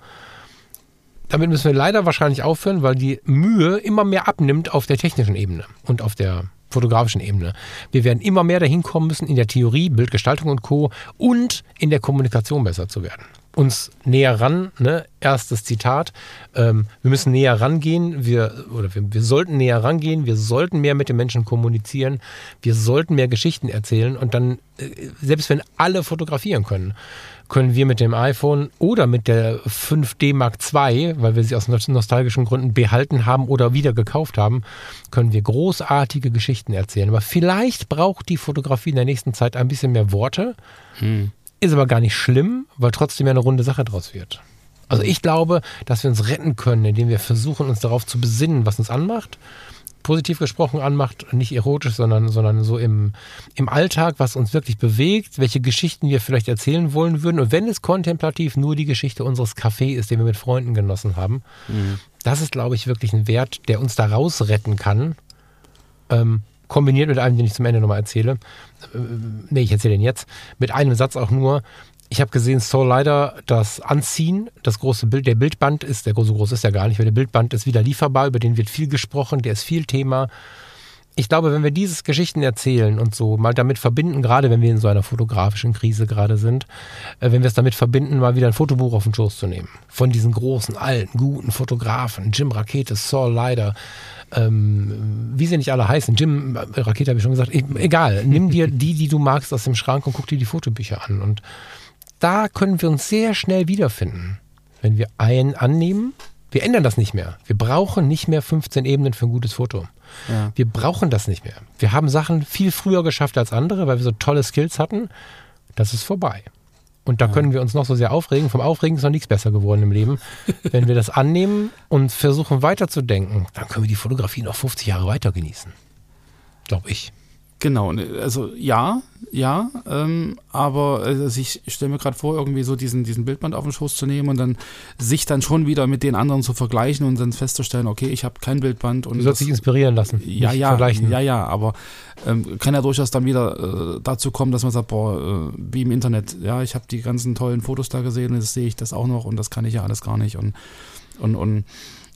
Damit müssen wir leider wahrscheinlich aufhören, weil die Mühe immer mehr abnimmt auf der technischen Ebene und auf der fotografischen Ebene. Wir werden immer mehr dahin kommen müssen, in der Theorie, Bildgestaltung und Co. und in der Kommunikation besser zu werden. Uns näher ran, ne? erstes Zitat, ähm, wir müssen näher rangehen, wir, oder wir, wir sollten näher rangehen, wir sollten mehr mit den Menschen kommunizieren, wir sollten mehr Geschichten erzählen und dann, äh, selbst wenn alle fotografieren können, können wir mit dem iPhone oder mit der 5D Mark II, weil wir sie aus nostalgischen Gründen behalten haben oder wieder gekauft haben, können wir großartige Geschichten erzählen. Aber vielleicht braucht die Fotografie in der nächsten Zeit ein bisschen mehr Worte. Hm. Ist aber gar nicht schlimm, weil trotzdem ja eine runde Sache draus wird. Also ich glaube, dass wir uns retten können, indem wir versuchen, uns darauf zu besinnen, was uns anmacht positiv gesprochen anmacht, nicht erotisch, sondern, sondern so im, im Alltag, was uns wirklich bewegt, welche Geschichten wir vielleicht erzählen wollen würden. Und wenn es kontemplativ nur die Geschichte unseres Cafés ist, den wir mit Freunden genossen haben, mhm. das ist, glaube ich, wirklich ein Wert, der uns da rausretten kann. Ähm, kombiniert mit einem, den ich zum Ende nochmal erzähle. Äh, nee, ich erzähle den jetzt. Mit einem Satz auch nur. Ich habe gesehen, Soul leider das Anziehen, das große Bild, der Bildband ist, der so groß ist ja gar nicht, weil der Bildband ist wieder lieferbar, über den wird viel gesprochen, der ist viel Thema. Ich glaube, wenn wir dieses Geschichten erzählen und so mal damit verbinden, gerade wenn wir in so einer fotografischen Krise gerade sind, äh, wenn wir es damit verbinden, mal wieder ein Fotobuch auf den Schoß zu nehmen. Von diesen großen, alten, guten Fotografen, Jim Rakete, Saul Leider, ähm, wie sie nicht alle heißen, Jim Rakete habe ich schon gesagt, egal, nimm dir die, die du magst aus dem Schrank und guck dir die Fotobücher an und da können wir uns sehr schnell wiederfinden. Wenn wir einen annehmen, wir ändern das nicht mehr. Wir brauchen nicht mehr 15 Ebenen für ein gutes Foto. Ja. Wir brauchen das nicht mehr. Wir haben Sachen viel früher geschafft als andere, weil wir so tolle Skills hatten. Das ist vorbei. Und da ja. können wir uns noch so sehr aufregen. Vom Aufregen ist noch nichts besser geworden im Leben. Wenn wir das annehmen und versuchen weiterzudenken, dann können wir die Fotografie noch 50 Jahre weiter genießen. Glaube ich. Genau, also ja, ja, ähm, aber also ich stelle mir gerade vor, irgendwie so diesen, diesen Bildband auf den Schoß zu nehmen und dann sich dann schon wieder mit den anderen zu vergleichen und dann festzustellen, okay, ich habe kein Bildband. Und du sollst dich inspirieren lassen. Ja, ja, vergleichen. ja, ja, aber ähm, kann ja durchaus dann wieder äh, dazu kommen, dass man sagt, boah, äh, wie im Internet, ja, ich habe die ganzen tollen Fotos da gesehen und jetzt sehe ich das auch noch und das kann ich ja alles gar nicht und und, und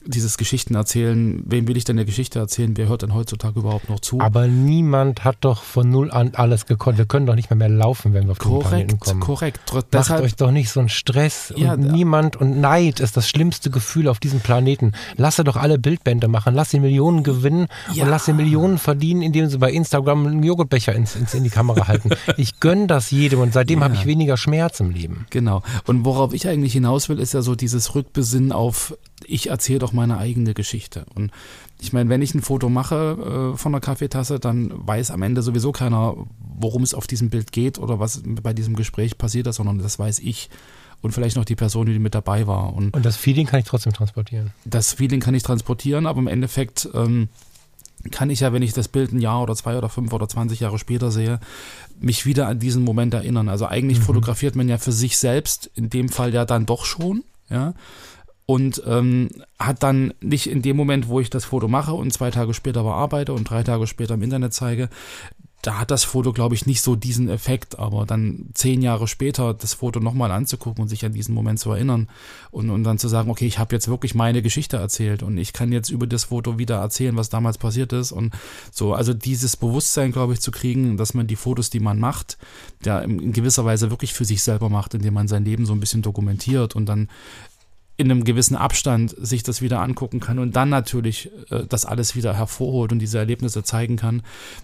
dieses Geschichten erzählen, wem will ich denn eine Geschichte erzählen, wer hört denn heutzutage überhaupt noch zu? Aber niemand hat doch von null an alles gekonnt. Wir können doch nicht mehr mehr laufen, wenn wir auf den Planeten kommen. Korrekt, korrekt. Macht euch doch nicht so einen Stress. Ja, und niemand und Neid ist das schlimmste Gefühl auf diesem Planeten. Lasse doch alle Bildbände machen, lass sie Millionen gewinnen ja. und lass sie Millionen verdienen, indem sie bei Instagram einen Joghurtbecher ins, ins in die Kamera halten. ich gönne das jedem und seitdem ja. habe ich weniger Schmerz im Leben. Genau. Und worauf ich eigentlich hinaus will, ist ja so dieses Rückbesinnen auf ich erzähle doch meine eigene Geschichte. Und ich meine, wenn ich ein Foto mache äh, von einer Kaffeetasse, dann weiß am Ende sowieso keiner, worum es auf diesem Bild geht oder was bei diesem Gespräch passiert ist, sondern das weiß ich und vielleicht noch die Person, die mit dabei war. Und, und das Feeling kann ich trotzdem transportieren. Das Feeling kann ich transportieren, aber im Endeffekt ähm, kann ich ja, wenn ich das Bild ein Jahr oder zwei oder fünf oder zwanzig Jahre später sehe, mich wieder an diesen Moment erinnern. Also eigentlich mhm. fotografiert man ja für sich selbst, in dem Fall ja dann doch schon, ja und ähm, hat dann nicht in dem Moment, wo ich das Foto mache und zwei Tage später bearbeite und drei Tage später im Internet zeige, da hat das Foto, glaube ich, nicht so diesen Effekt, aber dann zehn Jahre später das Foto nochmal anzugucken und sich an diesen Moment zu erinnern und, und dann zu sagen, okay, ich habe jetzt wirklich meine Geschichte erzählt und ich kann jetzt über das Foto wieder erzählen, was damals passiert ist. Und so, also dieses Bewusstsein, glaube ich, zu kriegen, dass man die Fotos, die man macht, ja in gewisser Weise wirklich für sich selber macht, indem man sein Leben so ein bisschen dokumentiert und dann in einem gewissen Abstand sich das wieder angucken kann und dann natürlich äh, das alles wieder hervorholt und diese Erlebnisse zeigen kann.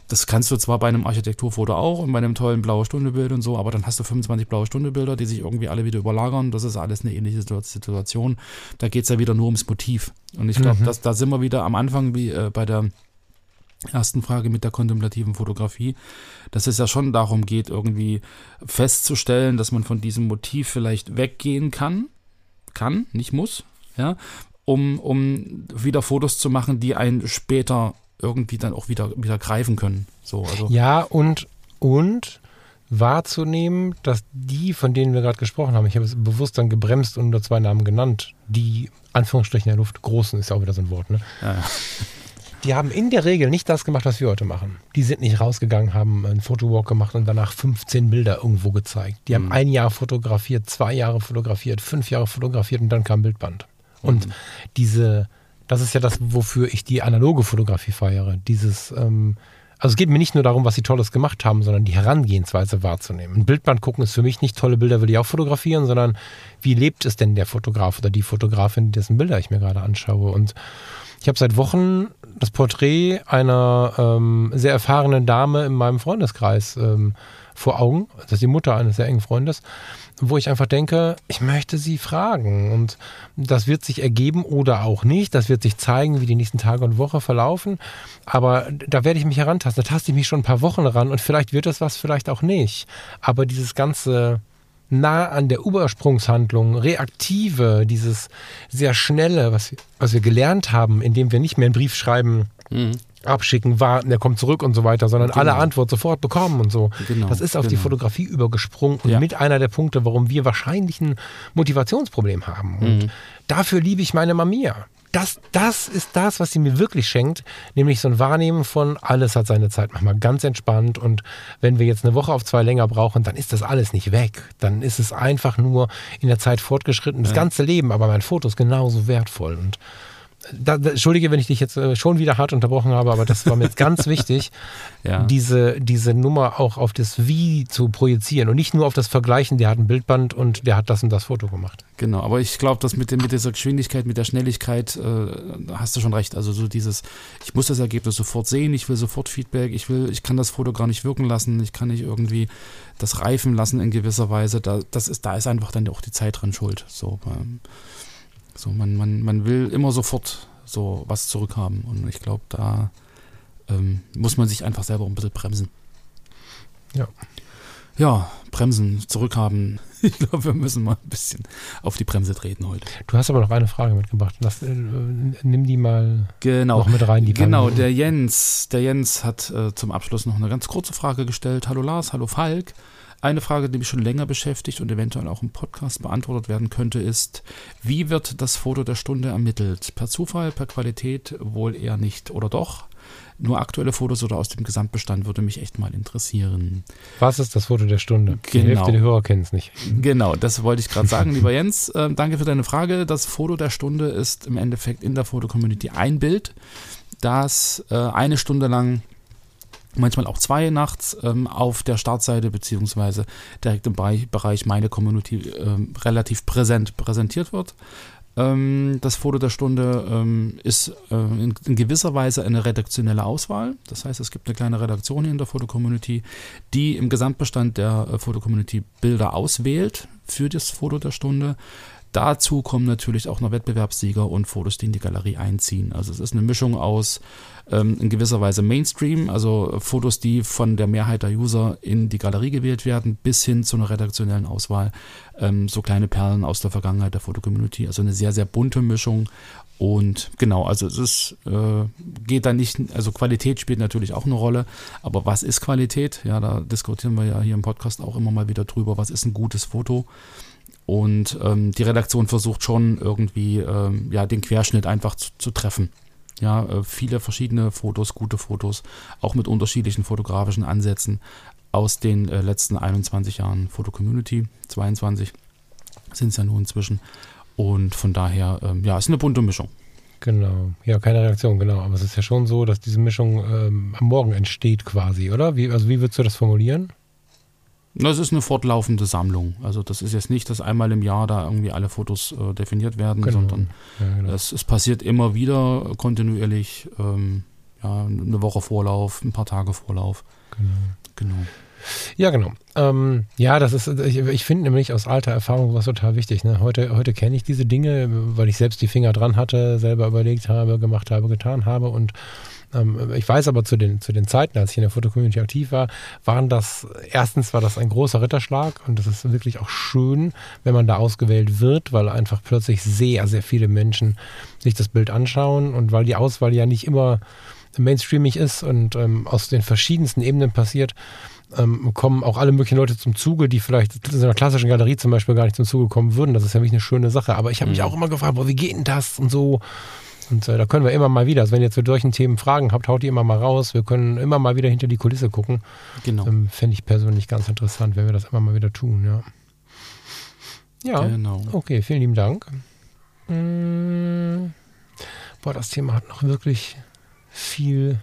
Das kannst du zwar bei einem Architekturfoto auch und bei einem tollen blaue Stunde-Bild und so, aber dann hast du 25 blaue Stunde-Bilder, die sich irgendwie alle wieder überlagern. Das ist alles eine ähnliche Situation. Da geht es ja wieder nur ums Motiv. Und ich glaube, mhm. da sind wir wieder am Anfang wie äh, bei der ersten Frage mit der kontemplativen Fotografie, dass es ja schon darum geht, irgendwie festzustellen, dass man von diesem Motiv vielleicht weggehen kann kann, nicht muss, ja, um, um wieder Fotos zu machen, die einen später irgendwie dann auch wieder, wieder greifen können. So, also. Ja, und, und wahrzunehmen, dass die, von denen wir gerade gesprochen haben, ich habe es bewusst dann gebremst und nur zwei Namen genannt, die Anführungsstrichen der Luft großen ist ja auch wieder so ein Wort, ne? Ja, ja die haben in der Regel nicht das gemacht, was wir heute machen. Die sind nicht rausgegangen, haben einen Fotowalk gemacht und danach 15 Bilder irgendwo gezeigt. Die mhm. haben ein Jahr fotografiert, zwei Jahre fotografiert, fünf Jahre fotografiert und dann kam Bildband. Und mhm. diese, das ist ja das, wofür ich die analoge Fotografie feiere. Dieses ähm, Also es geht mir nicht nur darum, was sie Tolles gemacht haben, sondern die Herangehensweise wahrzunehmen. Ein Bildband gucken ist für mich nicht tolle Bilder will ich auch fotografieren, sondern wie lebt es denn der Fotograf oder die Fotografin, dessen Bilder ich mir gerade anschaue. Und ich habe seit Wochen das Porträt einer ähm, sehr erfahrenen Dame in meinem Freundeskreis ähm, vor Augen. Das ist die Mutter eines sehr engen Freundes, wo ich einfach denke, ich möchte sie fragen. Und das wird sich ergeben oder auch nicht. Das wird sich zeigen, wie die nächsten Tage und Woche verlaufen. Aber da werde ich mich herantasten. Da taste ich mich schon ein paar Wochen ran und vielleicht wird das was, vielleicht auch nicht. Aber dieses ganze nah an der Übersprungshandlung, reaktive, dieses sehr schnelle, was, was wir gelernt haben, indem wir nicht mehr einen Brief schreiben, mhm. abschicken, warten, der kommt zurück und so weiter, sondern genau. alle Antwort sofort bekommen und so. Genau. Das ist auf genau. die Fotografie übergesprungen und ja. mit einer der Punkte, warum wir wahrscheinlich ein Motivationsproblem haben. Und mhm. dafür liebe ich meine Mamiya das, das ist das, was sie mir wirklich schenkt, nämlich so ein Wahrnehmen von alles hat seine Zeit, manchmal ganz entspannt und wenn wir jetzt eine Woche auf zwei länger brauchen, dann ist das alles nicht weg. Dann ist es einfach nur in der Zeit fortgeschritten, das ja. ganze Leben, aber mein Foto ist genauso wertvoll und da, Entschuldige, wenn ich dich jetzt äh, schon wieder hart unterbrochen habe, aber das war mir jetzt ganz wichtig, ja. diese, diese Nummer auch auf das Wie zu projizieren und nicht nur auf das Vergleichen, der hat ein Bildband und der hat das und das Foto gemacht. Genau, aber ich glaube, dass mit, mit dieser Geschwindigkeit, mit der Schnelligkeit, äh, hast du schon recht. Also so dieses, ich muss das Ergebnis sofort sehen, ich will sofort Feedback, ich will, ich kann das Foto gar nicht wirken lassen, ich kann nicht irgendwie das reifen lassen in gewisser Weise. Da, das ist, da ist einfach dann auch die Zeit dran schuld. So, ähm, so, man, man, man will immer sofort so was zurückhaben. Und ich glaube, da ähm, muss man sich einfach selber ein bisschen bremsen. Ja. Ja, bremsen, zurückhaben. Ich glaube, wir müssen mal ein bisschen auf die Bremse treten heute. Du hast aber noch eine Frage mitgebracht. Lass, äh, nimm die mal genau. noch mit rein. Die genau, der Jens, der Jens hat äh, zum Abschluss noch eine ganz kurze Frage gestellt. Hallo Lars, hallo Falk. Eine Frage, die mich schon länger beschäftigt und eventuell auch im Podcast beantwortet werden könnte, ist, wie wird das Foto der Stunde ermittelt? Per Zufall, per Qualität wohl eher nicht oder doch? Nur aktuelle Fotos oder aus dem Gesamtbestand würde mich echt mal interessieren. Was ist das Foto der Stunde? Genau. Die Hälfte der Hörer kennen es nicht. Genau, das wollte ich gerade sagen, lieber Jens. Äh, danke für deine Frage. Das Foto der Stunde ist im Endeffekt in der Foto-Community ein Bild, das äh, eine Stunde lang manchmal auch zwei nachts ähm, auf der Startseite beziehungsweise direkt im Bereich, meine Community ähm, relativ präsent präsentiert wird. Ähm, das Foto der Stunde ähm, ist äh, in, in, gewisser Weise eine redaktionelle Auswahl. Das heißt, es gibt eine kleine Redaktion hier in der Foto-Community, die im Gesamtbestand der äh, Foto-Community Bilder auswählt für das Foto der Stunde. Dazu kommen natürlich auch noch Wettbewerbssieger und Fotos, die in die Galerie einziehen. Also es ist eine Mischung aus ähm, in gewisser Weise Mainstream, also Fotos, die von der Mehrheit der User in die Galerie gewählt werden, bis hin zu einer redaktionellen Auswahl. Ähm, so kleine Perlen aus der Vergangenheit der Fotocommunity. Also eine sehr, sehr bunte Mischung. Und genau, also es ist, äh, geht da nicht, also Qualität spielt natürlich auch eine Rolle, aber was ist Qualität? Ja, da diskutieren wir ja hier im Podcast auch immer mal wieder drüber, was ist ein gutes Foto? Und ähm, die Redaktion versucht schon irgendwie ähm, ja, den Querschnitt einfach zu, zu treffen. Ja, äh, viele verschiedene Fotos, gute Fotos, auch mit unterschiedlichen fotografischen Ansätzen aus den äh, letzten 21 Jahren Foto-Community, 22 sind es ja nur inzwischen. Und von daher, ähm, ja, ist eine bunte Mischung. Genau, ja, keine Reaktion, genau. Aber es ist ja schon so, dass diese Mischung ähm, am Morgen entsteht quasi, oder? Wie, also wie würdest du das formulieren? Das ist eine fortlaufende Sammlung. Also das ist jetzt nicht, dass einmal im Jahr da irgendwie alle Fotos äh, definiert werden, genau. sondern ja, genau. es, es, passiert immer wieder kontinuierlich. Ähm, ja, eine Woche Vorlauf, ein paar Tage Vorlauf. Genau. genau. Ja, genau. Ähm, ja, das ist, ich, ich finde nämlich aus alter Erfahrung was total wichtig. Ne? Heute, heute kenne ich diese Dinge, weil ich selbst die Finger dran hatte, selber überlegt habe, gemacht habe, getan habe und ich weiß aber zu den, zu den Zeiten, als ich in der Fotocommunity aktiv war, waren das, erstens war das ein großer Ritterschlag und das ist wirklich auch schön, wenn man da ausgewählt wird, weil einfach plötzlich sehr, sehr viele Menschen sich das Bild anschauen und weil die Auswahl ja nicht immer mainstreamig ist und ähm, aus den verschiedensten Ebenen passiert, ähm, kommen auch alle möglichen Leute zum Zuge, die vielleicht in einer klassischen Galerie zum Beispiel gar nicht zum Zuge kommen würden. Das ist ja wirklich eine schöne Sache. Aber ich habe mich mhm. auch immer gefragt, boah, wie geht denn das und so. Und äh, da können wir immer mal wieder, also wenn ihr zu solchen Themen Fragen habt, haut die immer mal raus. Wir können immer mal wieder hinter die Kulisse gucken. Genau. Ähm, Fände ich persönlich ganz interessant, wenn wir das immer mal wieder tun, ja. Ja, genau. okay, vielen lieben Dank. Mmh. Boah, das Thema hat noch wirklich viel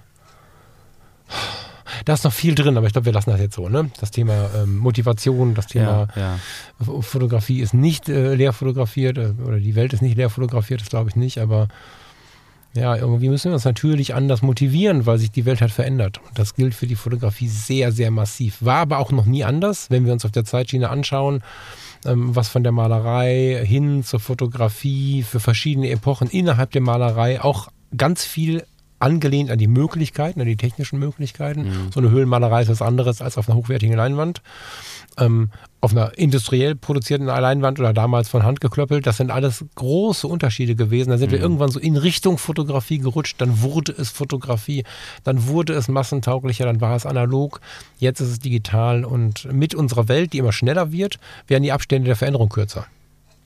da ist noch viel drin, aber ich glaube, wir lassen das jetzt so, ne? Das Thema ähm, Motivation, das Thema ja, ja. Fotografie ist nicht äh, leer fotografiert äh, oder die Welt ist nicht leer fotografiert, das glaube ich nicht, aber ja, irgendwie müssen wir uns natürlich anders motivieren, weil sich die Welt halt verändert. Und das gilt für die Fotografie sehr, sehr massiv. War aber auch noch nie anders, wenn wir uns auf der Zeitschiene anschauen, ähm, was von der Malerei hin zur Fotografie für verschiedene Epochen innerhalb der Malerei auch ganz viel angelehnt an die Möglichkeiten, an die technischen Möglichkeiten. Mhm. So eine Höhlenmalerei ist was anderes als auf einer hochwertigen Leinwand. Ähm, auf einer industriell produzierten Leinwand oder damals von Hand geklöppelt, das sind alles große Unterschiede gewesen. Da sind mhm. wir irgendwann so in Richtung Fotografie gerutscht, dann wurde es Fotografie, dann wurde es massentauglicher, dann war es analog, jetzt ist es digital und mit unserer Welt, die immer schneller wird, werden die Abstände der Veränderung kürzer.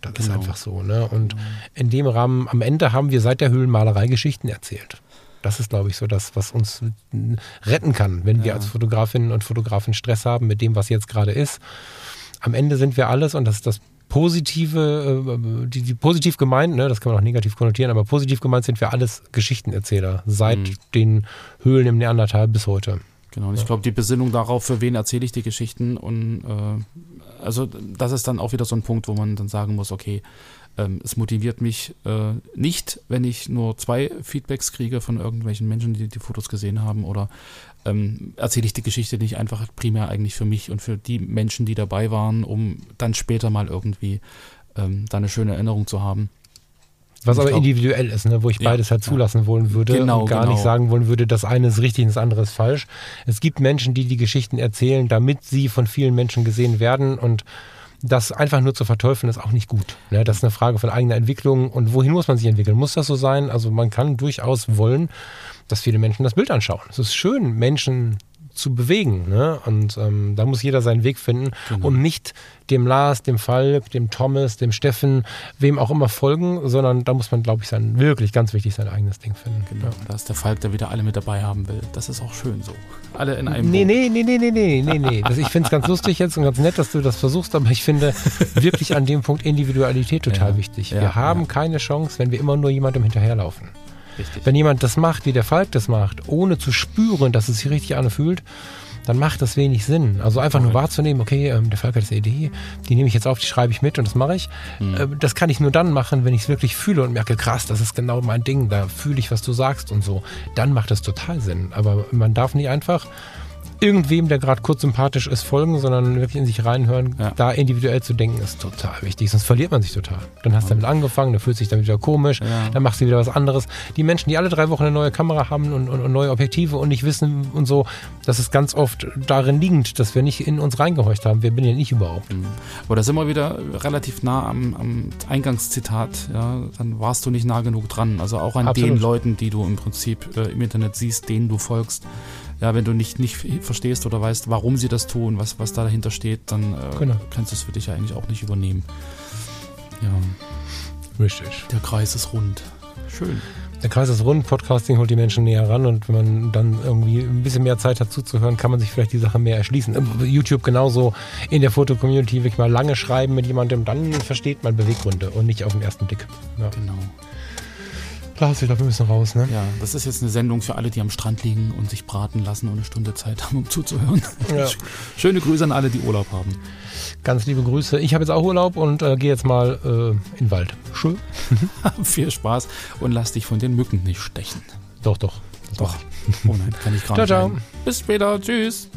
Das genau. ist einfach so. Ne? Und mhm. in dem Rahmen, am Ende haben wir seit der Höhlenmalerei Geschichten erzählt. Das ist, glaube ich, so das, was uns retten kann, wenn ja. wir als Fotografinnen und Fotografen Stress haben mit dem, was jetzt gerade ist. Am Ende sind wir alles und das ist das positive, äh, die, die positiv gemeint, ne, das kann man auch negativ konnotieren, aber positiv gemeint sind wir alles Geschichtenerzähler, seit mhm. den Höhlen im Neandertal bis heute. Genau, und ich glaube, die Besinnung darauf, für wen erzähle ich die Geschichten und äh, also das ist dann auch wieder so ein Punkt, wo man dann sagen muss, okay, ähm, es motiviert mich äh, nicht, wenn ich nur zwei Feedbacks kriege von irgendwelchen Menschen, die die Fotos gesehen haben oder ähm, erzähle ich die Geschichte nicht einfach primär eigentlich für mich und für die Menschen, die dabei waren, um dann später mal irgendwie ähm, da eine schöne Erinnerung zu haben. Was aber glaub, individuell ist, ne? wo ich beides halt zulassen ja. wollen würde genau, und gar genau. nicht sagen wollen würde, das eine ist richtig und das andere ist falsch. Es gibt Menschen, die die Geschichten erzählen, damit sie von vielen Menschen gesehen werden und das einfach nur zu verteufeln, ist auch nicht gut. Ne? Das ist eine Frage von eigener Entwicklung und wohin muss man sich entwickeln? Muss das so sein? Also man kann durchaus wollen, dass viele Menschen das Bild anschauen. Es ist schön, Menschen zu bewegen. Ne? Und ähm, da muss jeder seinen Weg finden genau. und nicht dem Lars, dem Falk, dem Thomas, dem Steffen, wem auch immer folgen, sondern da muss man, glaube ich, sein, wirklich ganz wichtig sein eigenes Ding finden. Genau. Ja. Da ist der Falk, der wieder alle mit dabei haben will. Das ist auch schön so. Alle in einem. Nee, nee, nee, nee, nee, nee, nee, nee. Das, ich finde es ganz lustig jetzt und ganz nett, dass du das versuchst, aber ich finde wirklich an dem Punkt Individualität total ja. wichtig. Wir ja, haben keine Chance, wenn wir immer nur jemandem hinterherlaufen. Richtig. Wenn jemand das macht, wie der Falk das macht, ohne zu spüren, dass es sich richtig anfühlt, dann macht das wenig Sinn. Also einfach nur wahrzunehmen, okay, ähm, der Falk hat diese Idee, die nehme ich jetzt auf, die schreibe ich mit und das mache ich. Mhm. Äh, das kann ich nur dann machen, wenn ich es wirklich fühle und merke, krass, das ist genau mein Ding, da fühle ich, was du sagst und so. Dann macht das total Sinn. Aber man darf nicht einfach irgendwem, der gerade kurz sympathisch ist, folgen, sondern wirklich in sich reinhören. Ja. Da individuell zu denken, ist total wichtig. Sonst verliert man sich total. Dann hast du damit angefangen, dann fühlt sich dann wieder komisch, ja. dann machst du wieder was anderes. Die Menschen, die alle drei Wochen eine neue Kamera haben und, und, und, neue Objektive und nicht wissen und so, das ist ganz oft darin liegend, dass wir nicht in uns reingehorcht haben. Wir bin ja nicht überhaupt. Mhm. Aber da sind wir wieder relativ nah am, am Eingangszitat. Ja, dann warst du nicht nah genug dran. Also auch an Absolut. den Leuten, die du im Prinzip äh, im Internet siehst, denen du folgst ja, wenn du nicht, nicht verstehst oder weißt, warum sie das tun, was, was da dahinter steht, dann äh, genau. kannst du es für dich ja eigentlich auch nicht übernehmen. Ja. Richtig. Der Kreis ist rund. Schön. Der Kreis ist rund, Podcasting holt die Menschen näher ran und wenn man dann irgendwie ein bisschen mehr Zeit hat zuzuhören, kann man sich vielleicht die Sache mehr erschließen. YouTube genauso in der Foto-Community wirklich mal lange schreiben mit jemandem, dann versteht man Beweggründe und nicht auf den ersten Blick. Ja. Genau. Lars, ich glaube, wir müssen raus, ne? Ja, das ist jetzt eine Sendung für alle, die am Strand liegen und sich braten lassen und eine Stunde Zeit haben, um zuzuhören. Ja. Schöne Grüße an alle, die Urlaub haben. Ganz liebe Grüße. Ich habe jetzt auch Urlaub und äh, gehe jetzt mal äh, in den Wald. Schön. Viel Spaß und lass dich von den Mücken nicht stechen. Doch, doch. Doch. Oh nein, kann ich gar nicht. Ciao, ciao. Bis später. Tschüss.